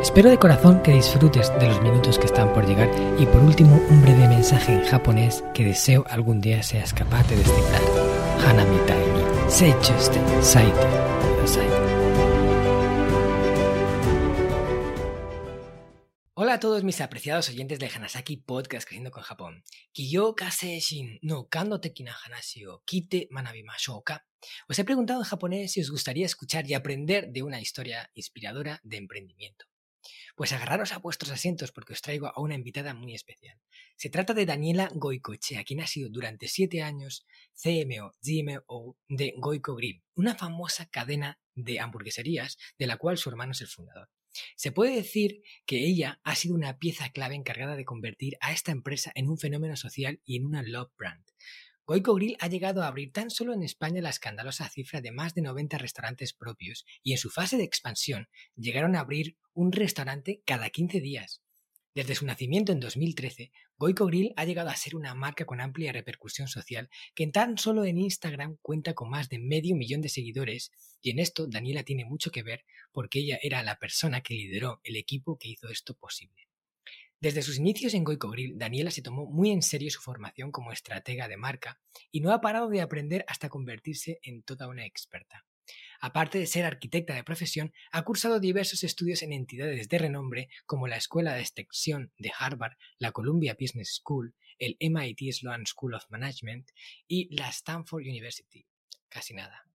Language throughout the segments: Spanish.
Espero de corazón que disfrutes de los minutos que están por llegar y por último un breve mensaje en japonés que deseo algún día seas capaz de descifrar. Hanami ni seichuste saite. Hola a todos mis apreciados oyentes de Hanasaki Podcast Creciendo con Japón. Kiyo shin no kando tekina hanashi o kite manabimashou ka. Os he preguntado en japonés si os gustaría escuchar y aprender de una historia inspiradora de emprendimiento. Pues agarraros a vuestros asientos porque os traigo a una invitada muy especial. Se trata de Daniela Goicochea, quien ha sido durante siete años CMO, GMO de Goico Grill, una famosa cadena de hamburgueserías de la cual su hermano es el fundador. Se puede decir que ella ha sido una pieza clave encargada de convertir a esta empresa en un fenómeno social y en una love brand. Goico Grill ha llegado a abrir tan solo en España la escandalosa cifra de más de 90 restaurantes propios y en su fase de expansión llegaron a abrir un restaurante cada 15 días. Desde su nacimiento en 2013, Goico Grill ha llegado a ser una marca con amplia repercusión social que tan solo en Instagram cuenta con más de medio millón de seguidores y en esto Daniela tiene mucho que ver porque ella era la persona que lideró el equipo que hizo esto posible. Desde sus inicios en Goico Grill, Daniela se tomó muy en serio su formación como estratega de marca y no ha parado de aprender hasta convertirse en toda una experta. Aparte de ser arquitecta de profesión, ha cursado diversos estudios en entidades de renombre como la Escuela de Extensión de Harvard, la Columbia Business School, el MIT Sloan School of Management y la Stanford University. Casi nada.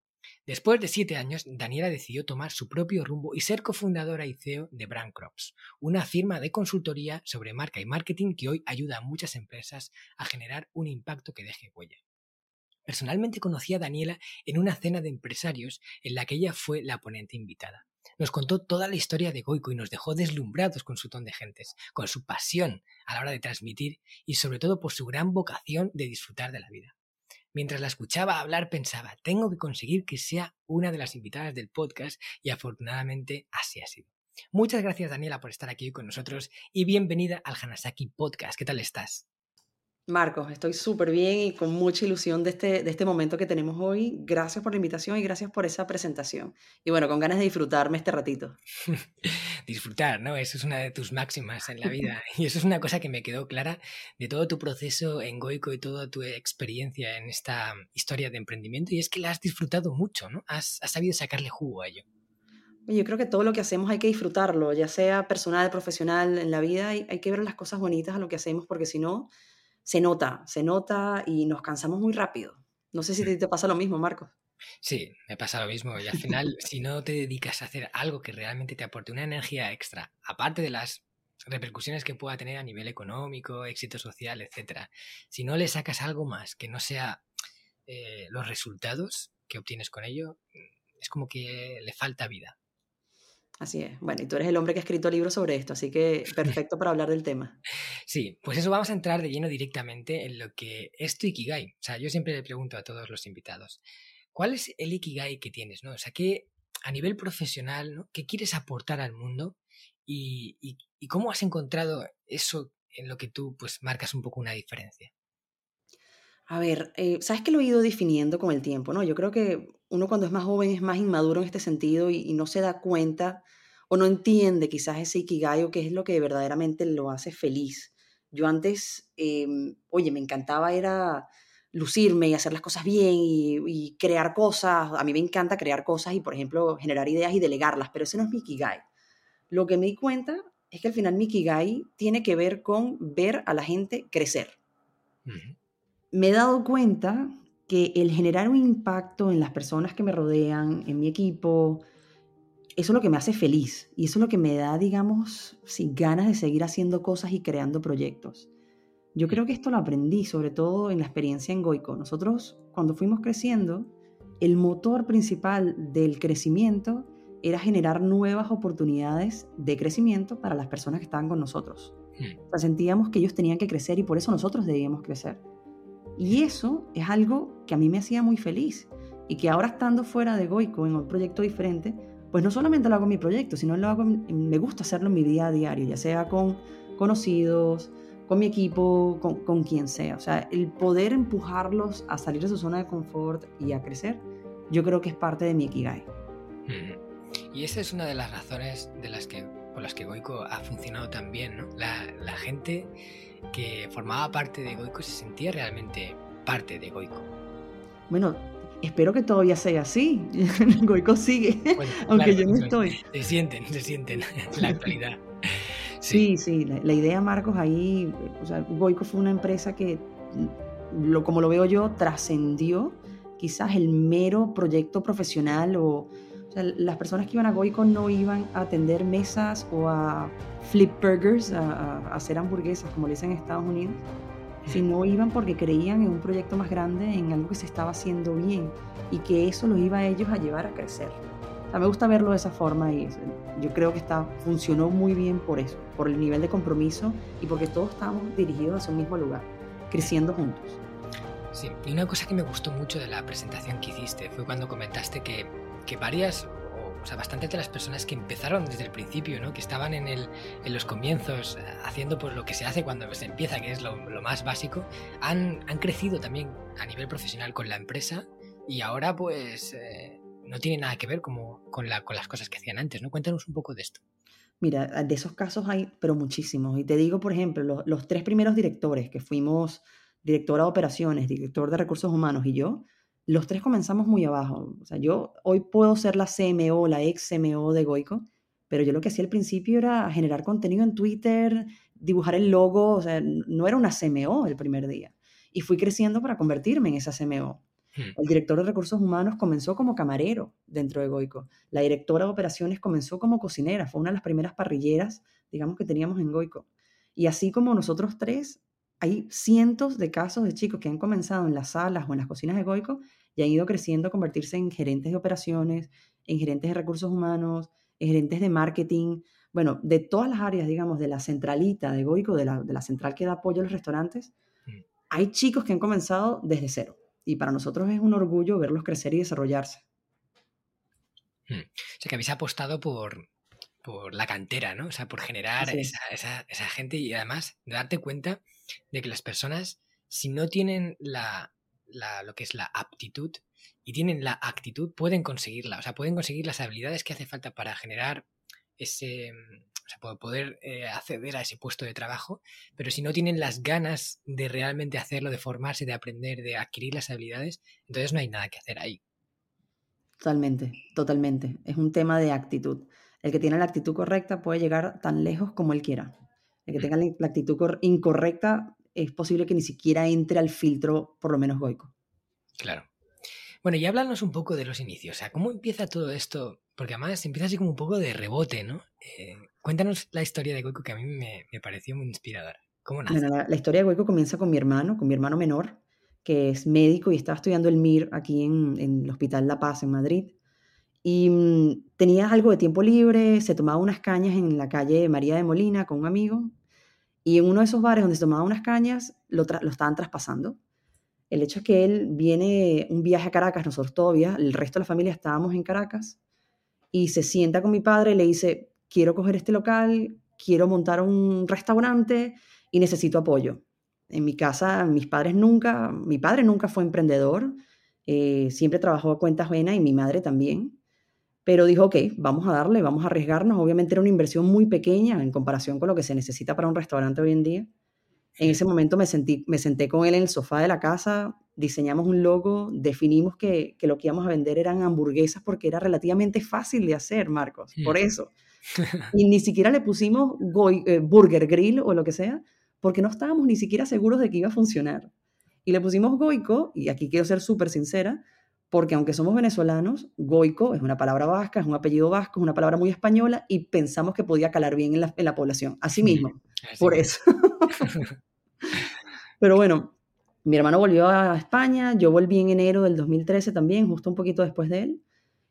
Después de siete años, Daniela decidió tomar su propio rumbo y ser cofundadora y CEO de Brand Crops, una firma de consultoría sobre marca y marketing que hoy ayuda a muchas empresas a generar un impacto que deje huella. Personalmente conocí a Daniela en una cena de empresarios en la que ella fue la ponente invitada. Nos contó toda la historia de Goico y nos dejó deslumbrados con su ton de gentes, con su pasión a la hora de transmitir y sobre todo por su gran vocación de disfrutar de la vida. Mientras la escuchaba hablar pensaba, tengo que conseguir que sea una de las invitadas del podcast y afortunadamente así ha sido. Muchas gracias Daniela por estar aquí con nosotros y bienvenida al Hanasaki Podcast. ¿Qué tal estás? Marcos, estoy súper bien y con mucha ilusión de este, de este momento que tenemos hoy. Gracias por la invitación y gracias por esa presentación. Y bueno, con ganas de disfrutarme este ratito. Disfrutar, ¿no? Eso es una de tus máximas en la vida. Y eso es una cosa que me quedó clara de todo tu proceso en Goico y toda tu experiencia en esta historia de emprendimiento. Y es que la has disfrutado mucho, ¿no? Has, sabido sacarle jugo a ello. Yo creo que todo lo que hacemos hay que disfrutarlo, ya sea personal, profesional, en la vida. Hay, hay que ver las cosas bonitas a lo que hacemos porque si no se nota, se nota y nos cansamos muy rápido. No sé si te, pasa lo mismo, Marcos. Sí, me pasa lo mismo. Y al final, si no te dedicas a hacer algo que realmente te aporte una energía extra, aparte de las repercusiones que pueda tener a nivel económico, éxito social, etcétera, si no le sacas algo más que no sea eh, los resultados que obtienes con ello, es como que le falta vida. Así es. Bueno, y tú eres el hombre que ha escrito libros sobre esto, así que perfecto para hablar del tema. Sí, pues eso vamos a entrar de lleno directamente en lo que es tu Ikigai. O sea, yo siempre le pregunto a todos los invitados, ¿cuál es el Ikigai que tienes? ¿no? O sea, ¿qué, a nivel profesional, ¿no? ¿qué quieres aportar al mundo? Y, y, cómo has encontrado eso en lo que tú pues marcas un poco una diferencia? A ver, eh, sabes que lo he ido definiendo con el tiempo, ¿no? Yo creo que uno cuando es más joven es más inmaduro en este sentido y, no se da cuenta o no entiende quizás ese ikigai o qué es lo que verdaderamente lo hace feliz. Yo antes, em, oye, me encantaba era lucirme y hacer las cosas bien y, crear cosas. A mí me encanta crear cosas y, por ejemplo, generar ideas y delegarlas, pero ese no es mi ikigai. Lo que me di cuenta es que al final mi ikigai tiene que ver con ver a la gente crecer. Me he dado cuenta que el generar un impacto en las personas que me rodean, en mi equipo, eso es lo que me hace feliz y eso es lo que me da, digamos, sin ganas de seguir haciendo cosas y creando proyectos. Yo creo que esto lo aprendí sobre todo en la experiencia en Goico. Nosotros, cuando fuimos creciendo, el motor principal del crecimiento era generar nuevas oportunidades de crecimiento para las personas que estaban con nosotros. O sea, sentíamos que ellos tenían que crecer y por eso nosotros debíamos crecer. Y eso es algo que a mí me hacía muy feliz y que ahora estando fuera de Goico en un proyecto diferente, pues no solamente lo hago en mi proyecto, sino lo hago, me gusta hacerlo en mi día a diario, ya sea con conocidos, con mi equipo, con, quien sea. O sea, el poder empujarlos a salir de su zona de confort y a crecer, yo creo que es parte de mi Ikigai. Y esa es una de las razones de las que, por las que Goico ha funcionado tan bien, ¿no? La, la gente que formaba parte de Goico se sentía realmente parte de Goico. Bueno, espero que todavía sea así. Goico sigue, aunque yo no estoy. Se sienten, se sienten en la actualidad. Sí, sí, la, idea, Marcos, ahí, o sea, Goico fue una empresa que, lo, como lo veo yo, trascendió quizás el mero proyecto profesional o, o sea, las personas que iban a Goico no iban a atender mesas o a flip burgers, a, a hacer hamburguesas, como le dicen en Estados Unidos, sino iban porque creían en un proyecto más grande, en algo que se estaba haciendo bien y que eso los iba a ellos a llevar a crecer. O sea, me gusta verlo de esa forma y yo creo que está, funcionó muy bien por eso, por el nivel de compromiso y porque todos estábamos dirigidos hacia un mismo lugar, creciendo juntos. Sí, y una cosa que me gustó mucho de la presentación que hiciste fue cuando comentaste que, que varias o sea, bastantes de las personas que empezaron desde el principio, ¿no? que estaban en, el, en los comienzos eh, haciendo pues, lo que se hace cuando se empieza, que es lo, más básico, han, han, crecido también a nivel profesional con la empresa y ahora pues eh, no tiene nada que ver como, con, la, con las cosas que hacían antes. ¿no? Cuéntanos un poco de esto. Mira, de esos casos hay, pero muchísimos. Y te digo, por ejemplo, los, los tres primeros directores, que fuimos directora de operaciones, director de recursos humanos y yo, los tres comenzamos muy abajo. O sea, yo hoy puedo ser la CMO, la ex CMO de Goico, pero yo lo que hacía al principio era generar contenido en Twitter, dibujar el logo, o sea, no era una CMO el primer día. Y fui creciendo para convertirme en esa CMO. Hmm. El director de recursos humanos comenzó como camarero dentro de Goico. La directora de operaciones comenzó como cocinera, fue una de las primeras parrilleras, digamos, que teníamos en Goico. Y así como nosotros tres, hay cientos de casos de chicos que han comenzado en las salas o en las cocinas de Goico y han ido creciendo a convertirse en gerentes de operaciones, en gerentes de recursos humanos, en gerentes de marketing, bueno, de todas las áreas, digamos, de la centralita de Goico, de la, de la central que da apoyo a los restaurantes, mm. hay chicos que han comenzado desde cero. Y para nosotros es un orgullo verlos crecer y desarrollarse. Mm. O sea, que habéis apostado por, por la cantera, ¿no? O sea, por generar esa, esa, esa, gente y además de darte cuenta de que las personas, si no tienen la, la, lo que es la aptitud y tienen la actitud, pueden conseguirla. O sea, pueden conseguir las habilidades que hace falta para generar ese, o sea, poder eh, acceder a ese puesto de trabajo, pero si no tienen las ganas de realmente hacerlo, de formarse, de aprender, de adquirir las habilidades, entonces no hay nada que hacer ahí. Totalmente, totalmente. Es un tema de actitud. El que tiene la actitud correcta puede llegar tan lejos como él quiera. El que tenga la actitud incorrecta es posible que ni siquiera entre al filtro, por lo menos goico. Claro. Bueno, y háblanos un poco de los inicios. O sea, ¿cómo empieza todo esto? Porque además empieza así como un poco de rebote, ¿no? Eh, cuéntanos la historia de Goico que a mí me, pareció muy inspiradora. ¿Cómo nace? la, historia de Goico comienza con mi hermano, con mi hermano menor, que es médico y estaba estudiando el MIR aquí en, en el Hospital La Paz, en Madrid. Y mm, tenía algo de tiempo libre, se tomaba unas cañas en la calle María de Molina con un amigo. Y en uno de esos bares donde se tomaba unas cañas, lo, lo estaban traspasando. El hecho es que él viene un viaje a Caracas, nosotros todavía, el resto de la familia estábamos en Caracas, y se sienta con mi padre y le dice, quiero coger este local, quiero montar un restaurante y necesito apoyo. En mi casa, mis padres nunca, mi padre nunca fue emprendedor, eh, siempre trabajó a cuentas buenas y mi madre también pero dijo, ok, vamos a darle, vamos a arriesgarnos. Obviamente era una inversión muy pequeña en comparación con lo que se necesita para un restaurante hoy en día. En ese momento me, sentí, me senté con él en el sofá de la casa, diseñamos un logo, definimos que, que lo que íbamos a vender eran hamburguesas porque era relativamente fácil de hacer, Marcos, por eso. Y ni siquiera le pusimos eh, Burger Grill o lo que sea, porque no estábamos ni siquiera seguros de que iba a funcionar. Y le pusimos Goico, y aquí quiero ser súper sincera, porque aunque somos venezolanos, goico es una palabra vasca, es un apellido vasco, es una palabra muy española y pensamos que podía calar bien en la, en la población. Así mismo, por eso. Pero bueno, mi hermano volvió a España, yo volví en enero del 2013 también, justo un poquito después de él,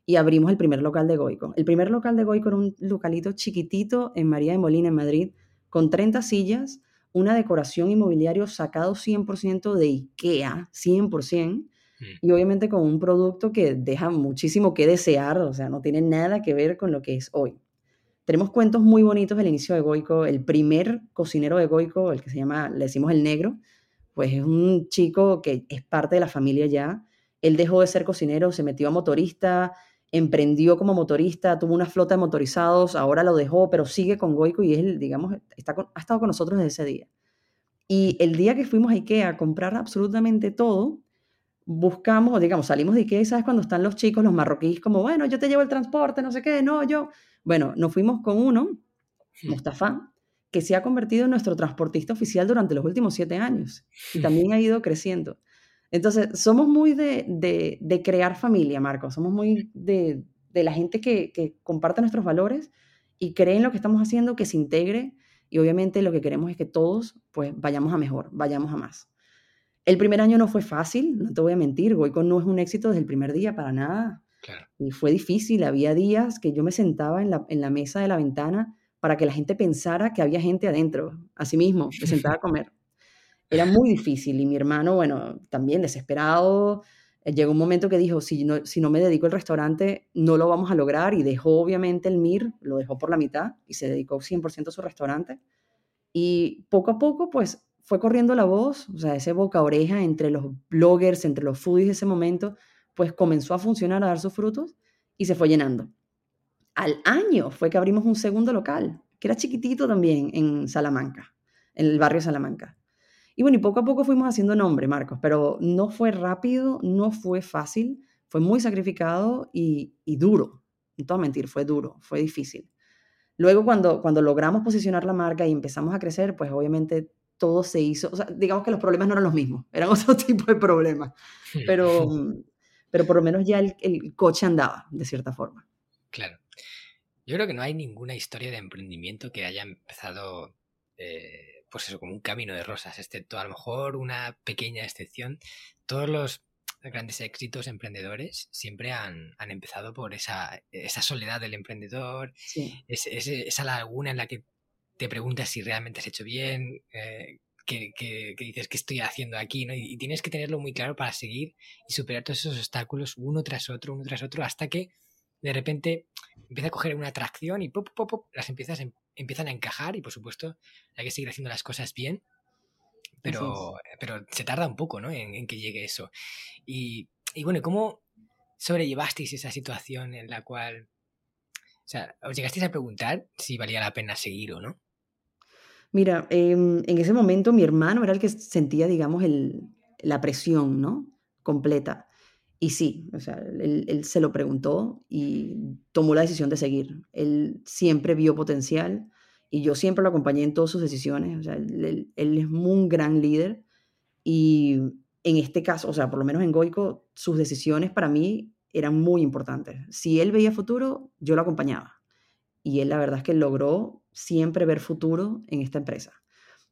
y abrimos el primer local de Goico. El primer local de Goico era un localito chiquitito en María de Molina, en Madrid, con 30 sillas, una decoración inmobiliario sacado 100% de IKEA, 100%, Mm. Y obviamente con un producto que deja muchísimo que desear, o sea, no tiene nada que ver con lo que es hoy. Tenemos cuentos muy bonitos del inicio de Goico. El primer cocinero de Goico, el que se llama, le decimos el negro, pues es un chico que es parte de la familia ya. Él dejó de ser cocinero, se metió a motorista, emprendió como motorista, tuvo una flota de motorizados, ahora lo dejó, pero sigue con Goico y él, digamos, está con- ha estado con nosotros desde ese día. Y el día que fuimos a IKEA a comprar absolutamente todo, buscamos, digamos, salimos de IKEA y sabes cuando están los chicos, los marroquíes, como, bueno, yo te llevo el transporte, no sé qué, no, yo. Bueno, nos fuimos con uno, Mm. Mustafa, que se ha convertido en nuestro transportista oficial durante los últimos siete años y también ha ido creciendo. Entonces, somos muy de, de- de crear familia, Marco, somos muy de, de la gente que, que comparte nuestros valores y cree en lo que estamos haciendo, que se integre y obviamente lo que queremos es que todos pues vayamos a mejor, vayamos a más. El primer año no fue fácil, no te voy a mentir, Goico no es un éxito desde el primer día para nada. Claro. Y fue difícil, había días que yo me sentaba en la, en la mesa de la ventana para que la gente pensara que había gente adentro, así mismo, me sentaba a comer. Era muy difícil y mi hermano, bueno, también desesperado, eh, llegó un momento que dijo, si no, si no me dedico al restaurante, no lo vamos a lograr y dejó obviamente el MIR, lo dejó por la mitad y se dedicó 100% a su restaurante. Y poco a poco, pues fue corriendo la voz, o sea, ese boca oreja entre los bloggers, entre los foodies de ese momento, pues comenzó a funcionar, a dar sus frutos y se fue llenando. Al año fue que abrimos un segundo local, que era chiquitito también en Salamanca, en el barrio Salamanca. Y bueno, y poco a poco fuimos haciendo nombre, Marcos, pero no fue rápido, no fue fácil, fue muy sacrificado y, y duro. No te voy a mentir, fue duro, fue difícil. Luego, cuando, cuando logramos posicionar la marca y empezamos a crecer, pues obviamente todo se hizo, o sea, digamos que los problemas no eran los mismos, eran otro tipo de problemas, pero, pero por lo menos ya el, el coche andaba, de cierta forma. Claro. Yo creo que no hay ninguna historia de emprendimiento que haya empezado, eh, pues eso, como un camino de rosas, excepto a lo mejor una pequeña excepción. Todos los grandes éxitos emprendedores siempre han, han empezado por esa, esa soledad del emprendedor, Sí. esa laguna en la que te preguntas si realmente has hecho bien, eh, que, que- que dices, ¿qué estoy haciendo aquí? ¿no? Y, y tienes que tenerlo muy claro para seguir y superar todos esos obstáculos uno tras otro, uno tras otro, hasta que de repente empieza a coger una atracción y pop, pop, pop, las empiezas, em- empiezan a encajar y por supuesto hay que seguir haciendo las cosas bien, pero, pero se tarda un poco ¿no? en, en que llegue eso. Y, y bueno, ¿cómo sobrellevasteis esa situación en la cual... O sea, ¿os llegasteis a preguntar si valía la pena seguir o no? Mira, em, en ese momento mi hermano era el que sentía, digamos, el, la presión, ¿no? Completa. Y sí, o sea, él, se lo preguntó y tomó la decisión de seguir. Él siempre vio potencial y yo siempre lo acompañé en todas sus decisiones. O sea, él, él- él es un gran líder y en este caso, o sea, por lo menos en Goico, sus decisiones para mí eran muy importantes. Si él veía futuro, yo lo acompañaba. Y él la verdad es que logró siempre ver futuro en esta empresa.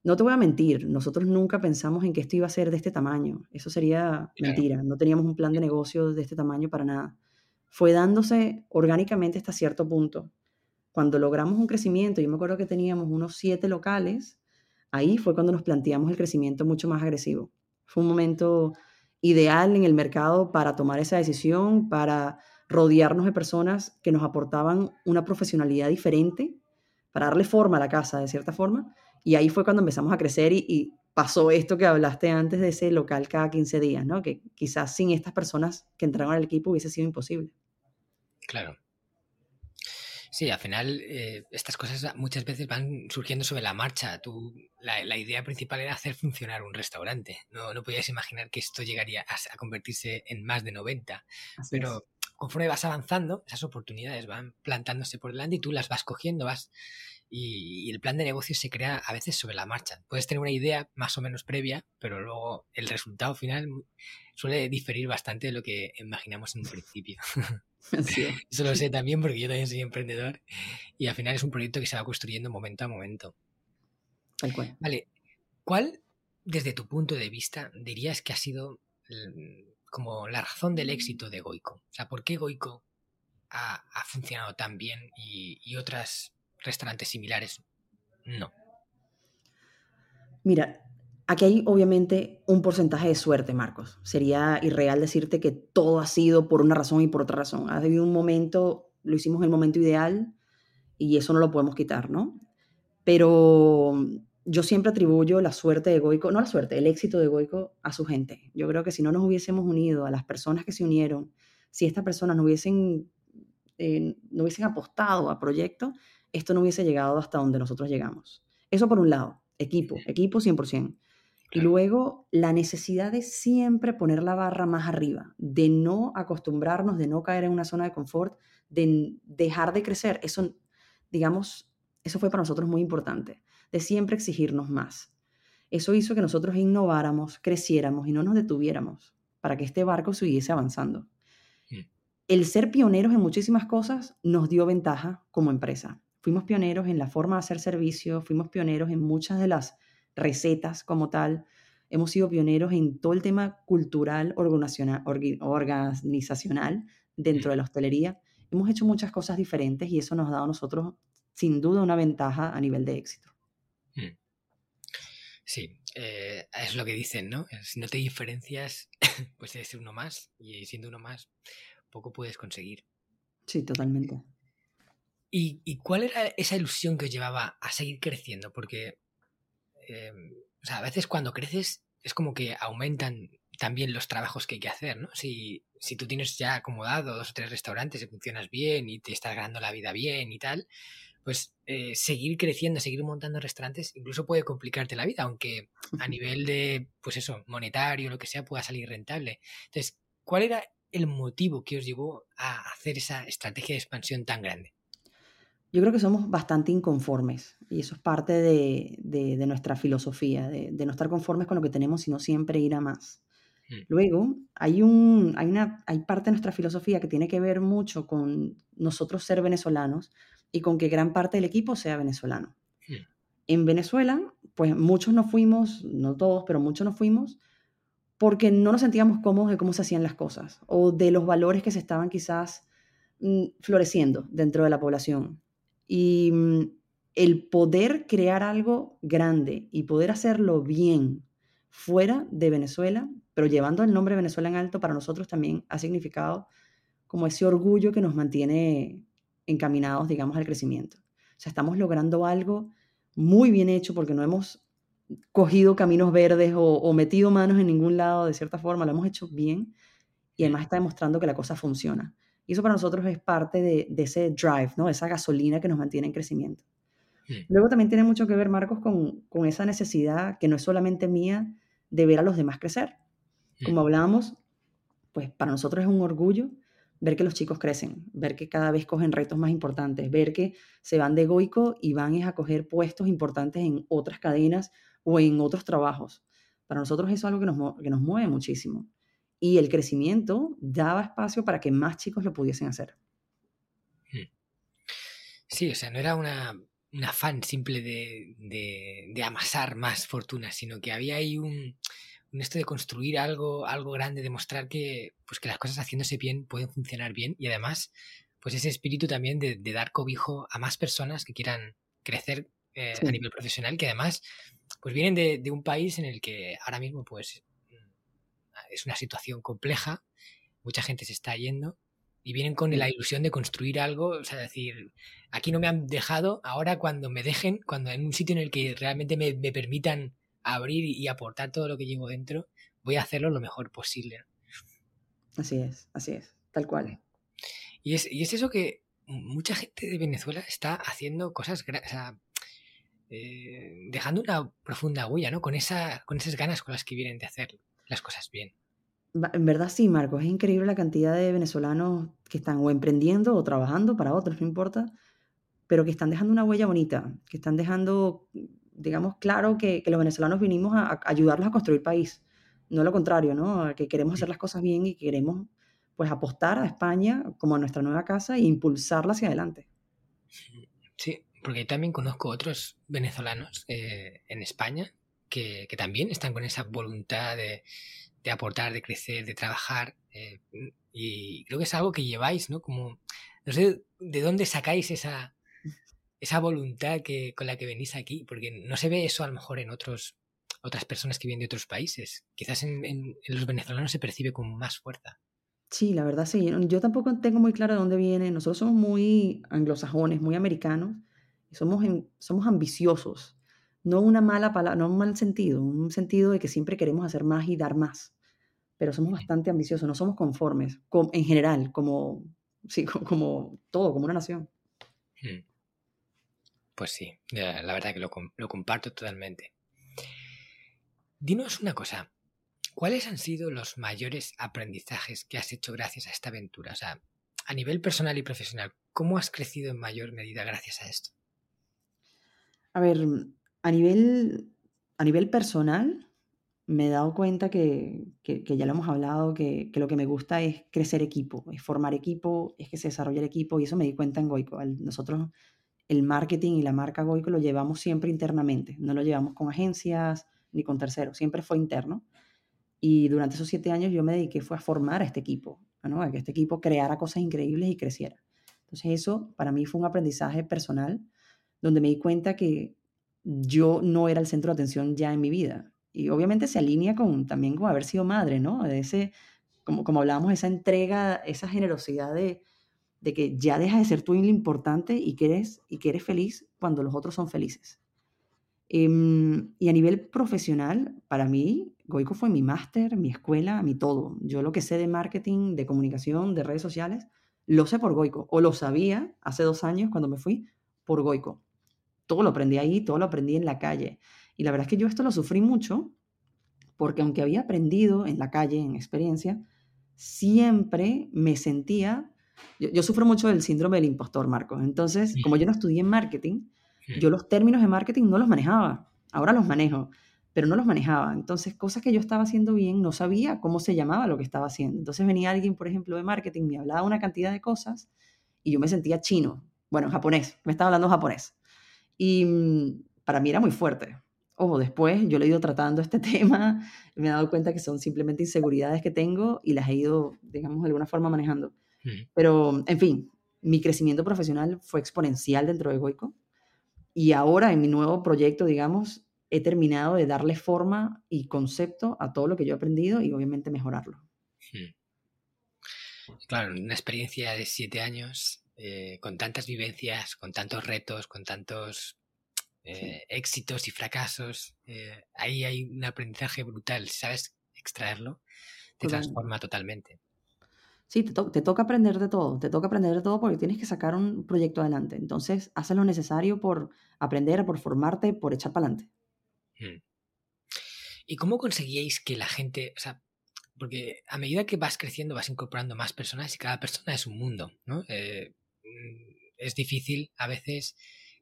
No te voy a mentir, nosotros nunca pensamos en que esto iba a ser de este tamaño. Eso sería mentira. No teníamos un plan de negocio de este tamaño para nada. Fue dándose orgánicamente hasta cierto punto. Cuando logramos un crecimiento, yo me acuerdo que teníamos unos siete locales, ahí fue cuando nos planteamos el crecimiento mucho más agresivo. Fue un momento ideal en el mercado para tomar esa decisión, para rodearnos de personas que nos aportaban una profesionalidad diferente, para darle forma a la casa de cierta forma. Y ahí fue cuando empezamos a crecer y, pasó esto que hablaste antes de ese local cada 15 días, ¿no? Que quizás sin estas personas que entraron al equipo hubiese sido imposible. Claro. Sí, al final eh, estas cosas muchas veces van surgiendo sobre la marcha. Tú, la, la idea principal era hacer funcionar un restaurante. No, no podías imaginar que esto llegaría a, a convertirse en más de 90. Así Pero es. conforme vas avanzando, esas oportunidades van plantándose por delante y tú las vas cogiendo, vas y, y el plan de negocio se crea a veces sobre la marcha. Puedes tener una idea más o menos previa, pero luego el resultado final suele diferir bastante de lo que imaginamos en un principio. Eso lo sé también porque yo también soy emprendedor y al final es un proyecto que se va construyendo momento a momento. Tal cual. Vale, ¿cuál, desde tu punto de vista, dirías que ha sido como la razón del éxito de Goico? O sea, ¿por qué Goico ha, ha funcionado tan bien y, y otras restaurantes similares no? Mira, aquí hay obviamente un porcentaje de suerte, Marcos. Sería irreal decirte que todo ha sido por una razón y por otra razón. Ha habido un momento, lo hicimos en el momento ideal y eso no lo podemos quitar, ¿no? Pero yo siempre atribuyo la suerte de Goico, no la suerte, el éxito de Goico a su gente. Yo creo que si no nos hubiésemos unido a las personas que se unieron, si estas personas no hubiesen, eh, no hubiesen apostado a proyectos, esto no hubiese llegado hasta donde nosotros llegamos. Eso por un lado, equipo, equipo 100%. Y luego la necesidad de siempre poner la barra más arriba, de no acostumbrarnos, de no caer en una zona de confort, de dejar de crecer. Eso, digamos, eso fue para nosotros muy importante, de siempre exigirnos más. Eso hizo que nosotros innováramos, creciéramos y no nos detuviéramos para que este barco siguiese avanzando. Mm. El ser pioneros en muchísimas cosas nos dio ventaja como empresa. Fuimos pioneros en la forma de hacer servicio, fuimos pioneros en muchas de las recetas como tal, hemos sido pioneros en todo el tema cultural, organizacional dentro de la hostelería. Hemos hecho muchas cosas diferentes y eso nos ha dado a nosotros sin duda una ventaja a nivel de éxito. Mm. Sí, eh, es lo que dicen, ¿no? Si no te diferencias, pues eres uno más y siendo uno más, poco puedes conseguir. Sí, totalmente. ¿Y, cuál era esa ilusión que os llevaba a seguir creciendo? Porque em, a veces cuando creces es como que aumentan también los trabajos que hay que hacer, ¿no? Si, si tú tienes ya acomodado dos o tres restaurantes y funcionas bien y te estás ganando la vida bien y tal, pues eh, seguir creciendo, seguir montando restaurantes incluso puede complicarte la vida, aunque a nivel de, pues eso, monetario, lo que sea, pueda salir rentable. Entonces, ¿cuál era el motivo que os llevó a hacer esa estrategia de expansión tan grande? Yo creo que somos bastante inconformes y eso es parte de, nuestra filosofía, de, no estar conformes con lo que tenemos, sino siempre ir a más. Mm. Luego, hay, un, hay, una, hay parte de nuestra filosofía que tiene que ver mucho con nosotros ser venezolanos y con que gran parte del equipo sea venezolano. Mm. En Venezuela, pues muchos nos fuimos, no todos, pero muchos nos fuimos porque no nos sentíamos cómodos de cómo se hacían las cosas o de los valores que se estaban quizás mm, floreciendo dentro de la población. Y mm, el poder crear algo grande y poder hacerlo bien fuera de Venezuela, pero llevando el nombre Venezuela en alto, para nosotros también ha significado como ese orgullo que nos mantiene encaminados, digamos, al crecimiento. O sea, estamos logrando algo muy bien hecho porque no hemos cogido caminos verdes o, metido manos en ningún lado de cierta forma, lo hemos hecho bien y además está demostrando que la cosa funciona. Y eso para nosotros es parte de, ese drive, ¿no? Esa gasolina que nos mantiene en crecimiento. Luego también tiene mucho que ver, Marcos, con, con, esa necesidad que no es solamente mía de ver a los demás crecer. Como hablábamos, pues para nosotros es un orgullo ver que los chicos crecen, ver que cada vez cogen retos más importantes, ver que se van de goico y van a coger puestos importantes en otras cadenas o en otros trabajos. Para nosotros eso es algo que nos, que nos mueve muchísimo y el crecimiento daba espacio para que más chicos lo pudiesen hacer. Hmm. Sí, o sea, no era una, un afán simple de, amasar más fortuna, sino que había ahí un, esto de construir algo, algo grande, demostrar que, pues que las cosas haciéndose bien pueden funcionar bien y además, pues ese espíritu también de, dar cobijo a más personas que quieran crecer eh, a nivel profesional, que además, pues vienen de, de, un país en el que ahora mismo, pues es una situación compleja, mucha gente se está yendo y vienen con la ilusión de construir algo, o sea, decir, aquí no me han dejado, ahora cuando me dejen, cuando en un sitio en el que realmente me, permitan abrir y aportar todo lo que llevo dentro, voy a hacerlo lo mejor posible. Así es, así es, tal cual. Y es, y es eso que mucha gente de Venezuela está haciendo cosas, o sea, eh, dejando una profunda huella, ¿no? Con, esa, con esas ganas con las que vienen de hacer las cosas bien. En verdad sí, Marcos, es increíble la cantidad de venezolanos que están o emprendiendo o trabajando para otros, no importa, pero que están dejando una huella bonita, que están dejando, digamos, claro que, los venezolanos vinimos a, ayudarlos a construir país, no lo contrario, ¿no? Que queremos hacer las cosas bien y queremos pues apostar a España como a nuestra nueva casa e impulsarla hacia adelante. Sí, porque también conozco otros venezolanos eh, en España que, también están con esa voluntad de, aportar, de crecer, de trabajar. Eh, y creo que es algo que lleváis, ¿no? Como, no sé de dónde sacáis esa, esa voluntad que, con la que venís aquí, porque no se ve eso a lo mejor en otros otras personas que vienen de otros países. Quizás en, los venezolanos se percibe con más fuerza. Sí, la verdad sí. Yo tampoco tengo muy claro de dónde viene. Nosotros somos muy anglosajones, muy americanos. Somos, somos ambiciosos. No una mala palabra, no un mal sentido, un sentido de que siempre queremos hacer más y dar más. Pero somos bastante ambiciosos, no somos conformes, en general, como, sí, como, todo, como una nación. Pues sí, la verdad que lo, lo comparto totalmente. Dinos una cosa, ¿cuáles han sido los mayores aprendizajes que has hecho gracias a esta aventura? O sea, a nivel personal y profesional, ¿cómo has crecido en mayor medida gracias a esto? A ver, a nivel, a nivel personal, me he dado cuenta que, que, ya lo hemos hablado, que, que, lo que me gusta es crecer equipo, es formar equipo, es que se desarrolle el equipo, y eso me di cuenta en Goico. Nosotros el marketing y la marca Goico lo llevamos siempre internamente, no lo llevamos con agencias, ni con terceros, siempre fue interno. Y durante esos siete años yo me dediqué fue a formar a este equipo, ¿no? a que este equipo creara cosas increíbles y creciera. Entonces eso para mí fue un aprendizaje personal donde me di cuenta que yo no era el centro de atención ya en mi vida. Y obviamente se alinea con, también con haber sido madre, ¿no? De ese, como, como hablábamos, esa entrega, esa generosidad de, de que ya deja de ser tú lo importante y que, eres, y que eres feliz cuando los otros son felices. Em, y a nivel profesional, para mí, Goico fue mi máster, mi escuela, mi todo. Yo lo que sé de marketing, de comunicación, de redes sociales, lo sé por Goico, o lo sabía hace dos años cuando me fui por Goico. Todo lo aprendí ahí, todo lo aprendí en la calle. Y la verdad es que yo esto lo sufrí mucho, porque aunque había aprendido en la calle, en experiencia, siempre me sentía, yo, yo sufro mucho del síndrome del impostor, Marcos. Entonces, como yo no estudié en marketing, yo los términos de marketing no los manejaba, ahora los manejo, pero no los manejaba. Entonces, cosas que yo estaba haciendo bien, no sabía cómo se llamaba lo que estaba haciendo. Entonces venía alguien, por ejemplo, de marketing, me hablaba una cantidad de cosas y yo me sentía chino, bueno, japonés, me estaba hablando japonés. Y mm, para mí era muy fuerte. Ojo, después yo lo he ido tratando este tema, me he dado cuenta que son simplemente inseguridades que tengo y las he ido, digamos, de alguna forma manejando. Pero, en fin, mi crecimiento profesional fue exponencial dentro de Goico. Y ahora en mi nuevo proyecto, digamos, he terminado de darle forma y concepto a todo lo que yo he aprendido y obviamente mejorarlo. Hmm. Claro, una experiencia de siete años, eh, con tantas vivencias, con tantos retos, con tantos eh, éxitos y fracasos, eh, ahí hay un aprendizaje brutal. sabes extraerlo, te transforma totalmente. Sí, te, te, toca aprender de todo, te toca aprender de todo porque tienes que sacar un proyecto adelante. Entonces, haz lo necesario por aprender, por formarte, por echar para adelante. Hmm. ¿Y cómo conseguíais que la gente, o sea, porque a medida que vas creciendo vas incorporando más personas y cada persona es un mundo, ¿no? Eh, es difícil a veces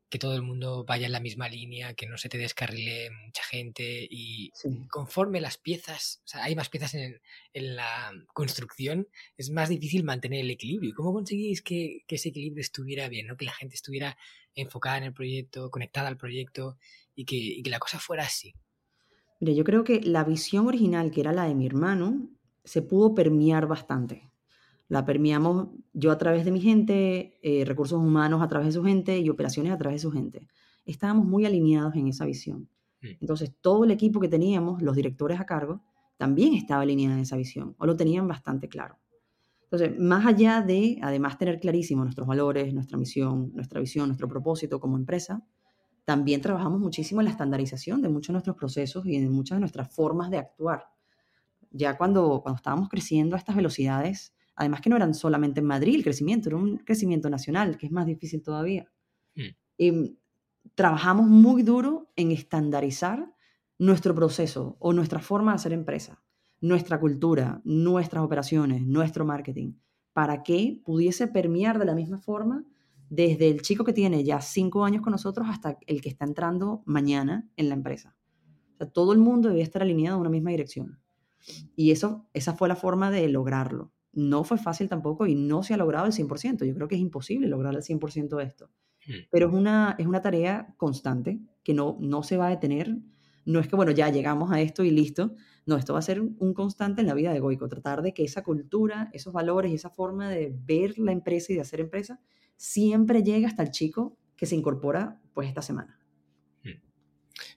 que todo el mundo vaya en la misma línea, que no se te descarrile mucha gente y conforme las piezas, o sea, hay más piezas en, la construcción, es más difícil mantener el equilibrio. ¿Cómo conseguís que, ese equilibrio estuviera bien, ¿no? que la gente estuviera enfocada en el proyecto, conectada al proyecto y que, y que la cosa fuera así? Mira, yo creo que la visión original, que era la de mi hermano, se pudo permear bastante la permeamos yo a través de mi gente, eh, recursos humanos a través de su gente y operaciones a través de su gente. Estábamos muy alineados en esa visión. Entonces, todo el equipo que teníamos, los directores a cargo, también estaba alineado en esa visión o lo tenían bastante claro. Entonces, más allá de, además, tener clarísimo nuestros valores, nuestra misión, nuestra visión, nuestro propósito como empresa, también trabajamos muchísimo en la estandarización de muchos de nuestros procesos y en muchas de nuestras formas de actuar. Ya cuando, cuando estábamos creciendo a estas velocidades, Además que no eran solamente en Madrid el crecimiento, era un crecimiento nacional, que es más difícil todavía. Mm. Em, trabajamos muy duro en estandarizar nuestro proceso o nuestra forma de hacer empresa, nuestra cultura, nuestras operaciones, nuestro marketing, para que pudiese permear de la misma forma desde el chico que tiene ya cinco años con nosotros hasta el que está entrando mañana en la empresa. todo el mundo debía estar alineado en una misma dirección. Y eso, esa fue la forma de lograrlo no fue fácil tampoco y no se ha logrado el 100%. Yo creo que es imposible lograr el 100% de esto. Hmm. Pero es una, es una tarea constante que no, no se va a detener. No es que, bueno, ya llegamos a esto y listo. No, esto va a ser un constante en la vida de Goico. Tratar de que esa cultura, esos valores y esa forma de ver la empresa y de hacer empresa siempre llegue hasta el chico que se incorpora pues esta semana. Hmm.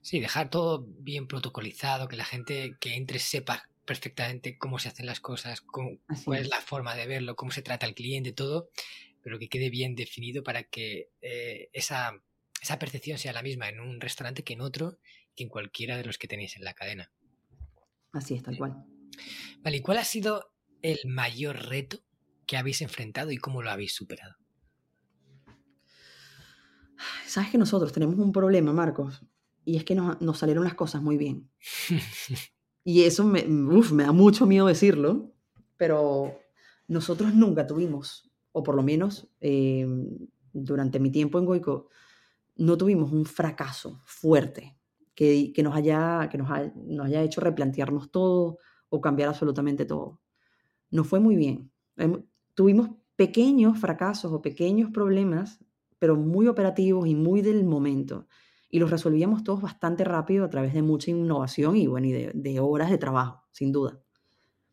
Sí, dejar todo bien protocolizado, que la gente que entre sepa perfectamente cómo se hacen las cosas, cuál es. la forma de verlo, cómo se trata al cliente, todo, pero que quede bien definido para que eh, esa, esa percepción sea la misma en un restaurante que en otro, que en cualquiera de los que tenéis en la cadena. Así es, tal cual. Vale, ¿y cuál ha sido el mayor reto que habéis enfrentado y cómo lo habéis superado? Sabes que nosotros tenemos un problema, Marcos, y es que nos, nos salieron las cosas muy bien. y eso me, me da mucho miedo decirlo, pero nosotros nunca tuvimos, o por lo menos eh, durante mi tiempo en Goico, no tuvimos un fracaso fuerte que, que nos, haya, que nos, nos haya hecho replantearnos todo o cambiar absolutamente todo. Nos fue muy bien. Tuvimos pequeños fracasos o pequeños problemas, pero muy operativos y muy del momento. Y los resolvíamos todos bastante rápido a través de mucha innovación y, bueno, y de, de horas de trabajo, sin duda.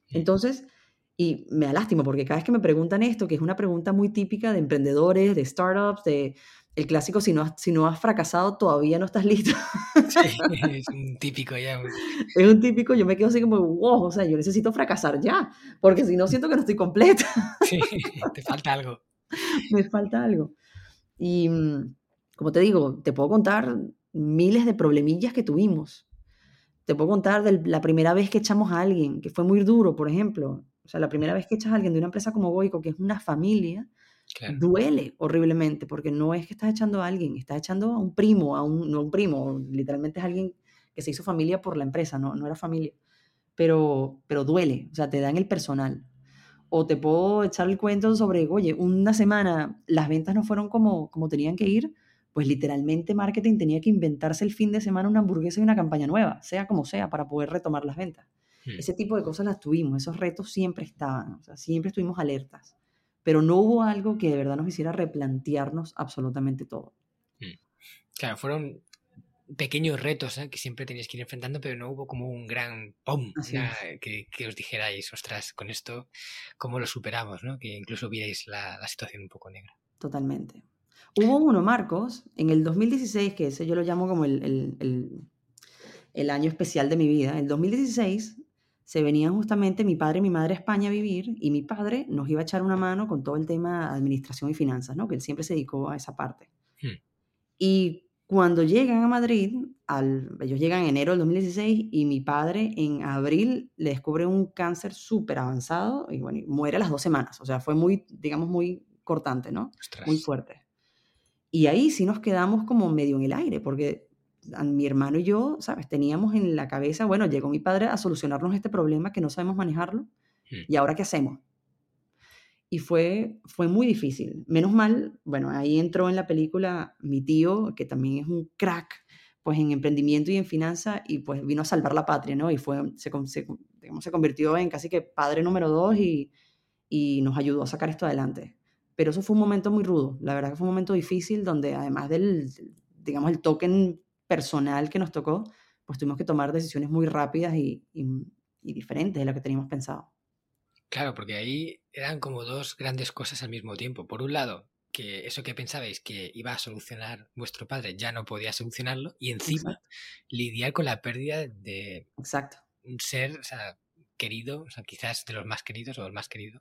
Entonces, y me da lástima porque cada vez que me preguntan esto, que es una pregunta muy típica de emprendedores, de startups, de el clásico, si no, has, si no has fracasado, todavía no estás listo. Sí, es un típico ya. Es un típico, yo me quedo así como, wow, o sea, yo necesito fracasar ya, porque si no siento que no estoy completa. Sí, te falta algo. me falta algo. Y mm, como te digo, te puedo contar miles de problemillas que tuvimos. Te puedo contar de la primera vez que echamos a alguien, que fue muy duro, por ejemplo. O sea, la primera vez que echas a alguien de una empresa como Goico, que es una familia, duele horriblemente, porque no es que estás echando a alguien, estás echando a un primo, a un, no un primo, literalmente es alguien que se hizo familia por la empresa, no, no era familia. Pero, pero duele, o sea, te dan el personal. O te puedo echar el cuento sobre, oye, una semana las ventas no fueron como, como tenían que ir, pues literalmente marketing tenía que inventarse el fin de semana una hamburguesa y una campaña nueva, sea como sea, para poder retomar las ventas. Hmm. Ese tipo de cosas las tuvimos, esos retos siempre estaban, o sea, siempre estuvimos alertas, pero no hubo algo que de verdad nos hiciera replantearnos absolutamente todo. Hmm. Claro, fueron pequeños retos ¿eh? que siempre tenías que ir enfrentando, pero no hubo como un gran ¡pum! que, que, os dijerais, ostras, con esto, ¿cómo lo superamos? ¿no? Que incluso vierais la, la situación un poco negra. Totalmente. Hubo uno, Marcos, en el 2016, que ese yo lo llamo como el, el, el, el año especial de mi vida. En el 2016 se venían justamente mi padre y mi madre a España a vivir y mi padre nos iba a echar una mano con todo el tema de administración y finanzas, ¿no? que él siempre se dedicó a esa parte. Hmm. Y cuando llegan a Madrid, al, ellos llegan en enero del 2016 y mi padre en abril le descubre un cáncer súper avanzado y bueno, muere a las dos semanas. O sea, fue muy, digamos, muy cortante, ¿no? Muy fuerte. Y ahí sí nos quedamos como medio en el aire, porque mi hermano y yo, ¿sabes? Teníamos en la cabeza, bueno, llegó mi padre a solucionarnos este problema que no sabemos manejarlo, hmm. ¿y ahora qué hacemos? Y fue, fue muy difícil. Menos mal, bueno, ahí entró en la película mi tío, que también es un crack, pues en emprendimiento y en finanzas, y pues vino a salvar la patria, ¿no? Y fue, se, se, digamos, se convirtió en casi que padre número dos y, y nos ayudó a sacar esto adelante. Pero eso fue un momento muy rudo, la verdad que fue un momento difícil donde además del, digamos, el token personal que nos tocó, pues tuvimos que tomar decisiones muy rápidas y, diferentes de lo que teníamos pensado. Claro, porque ahí eran como dos grandes cosas al mismo tiempo. Por un lado, que eso que pensabais que iba a solucionar vuestro padre ya no podía solucionarlo y encima lidiar con la pérdida de Exacto. un ser, o sea, querido, o sea, quizás de los más queridos o el más querido.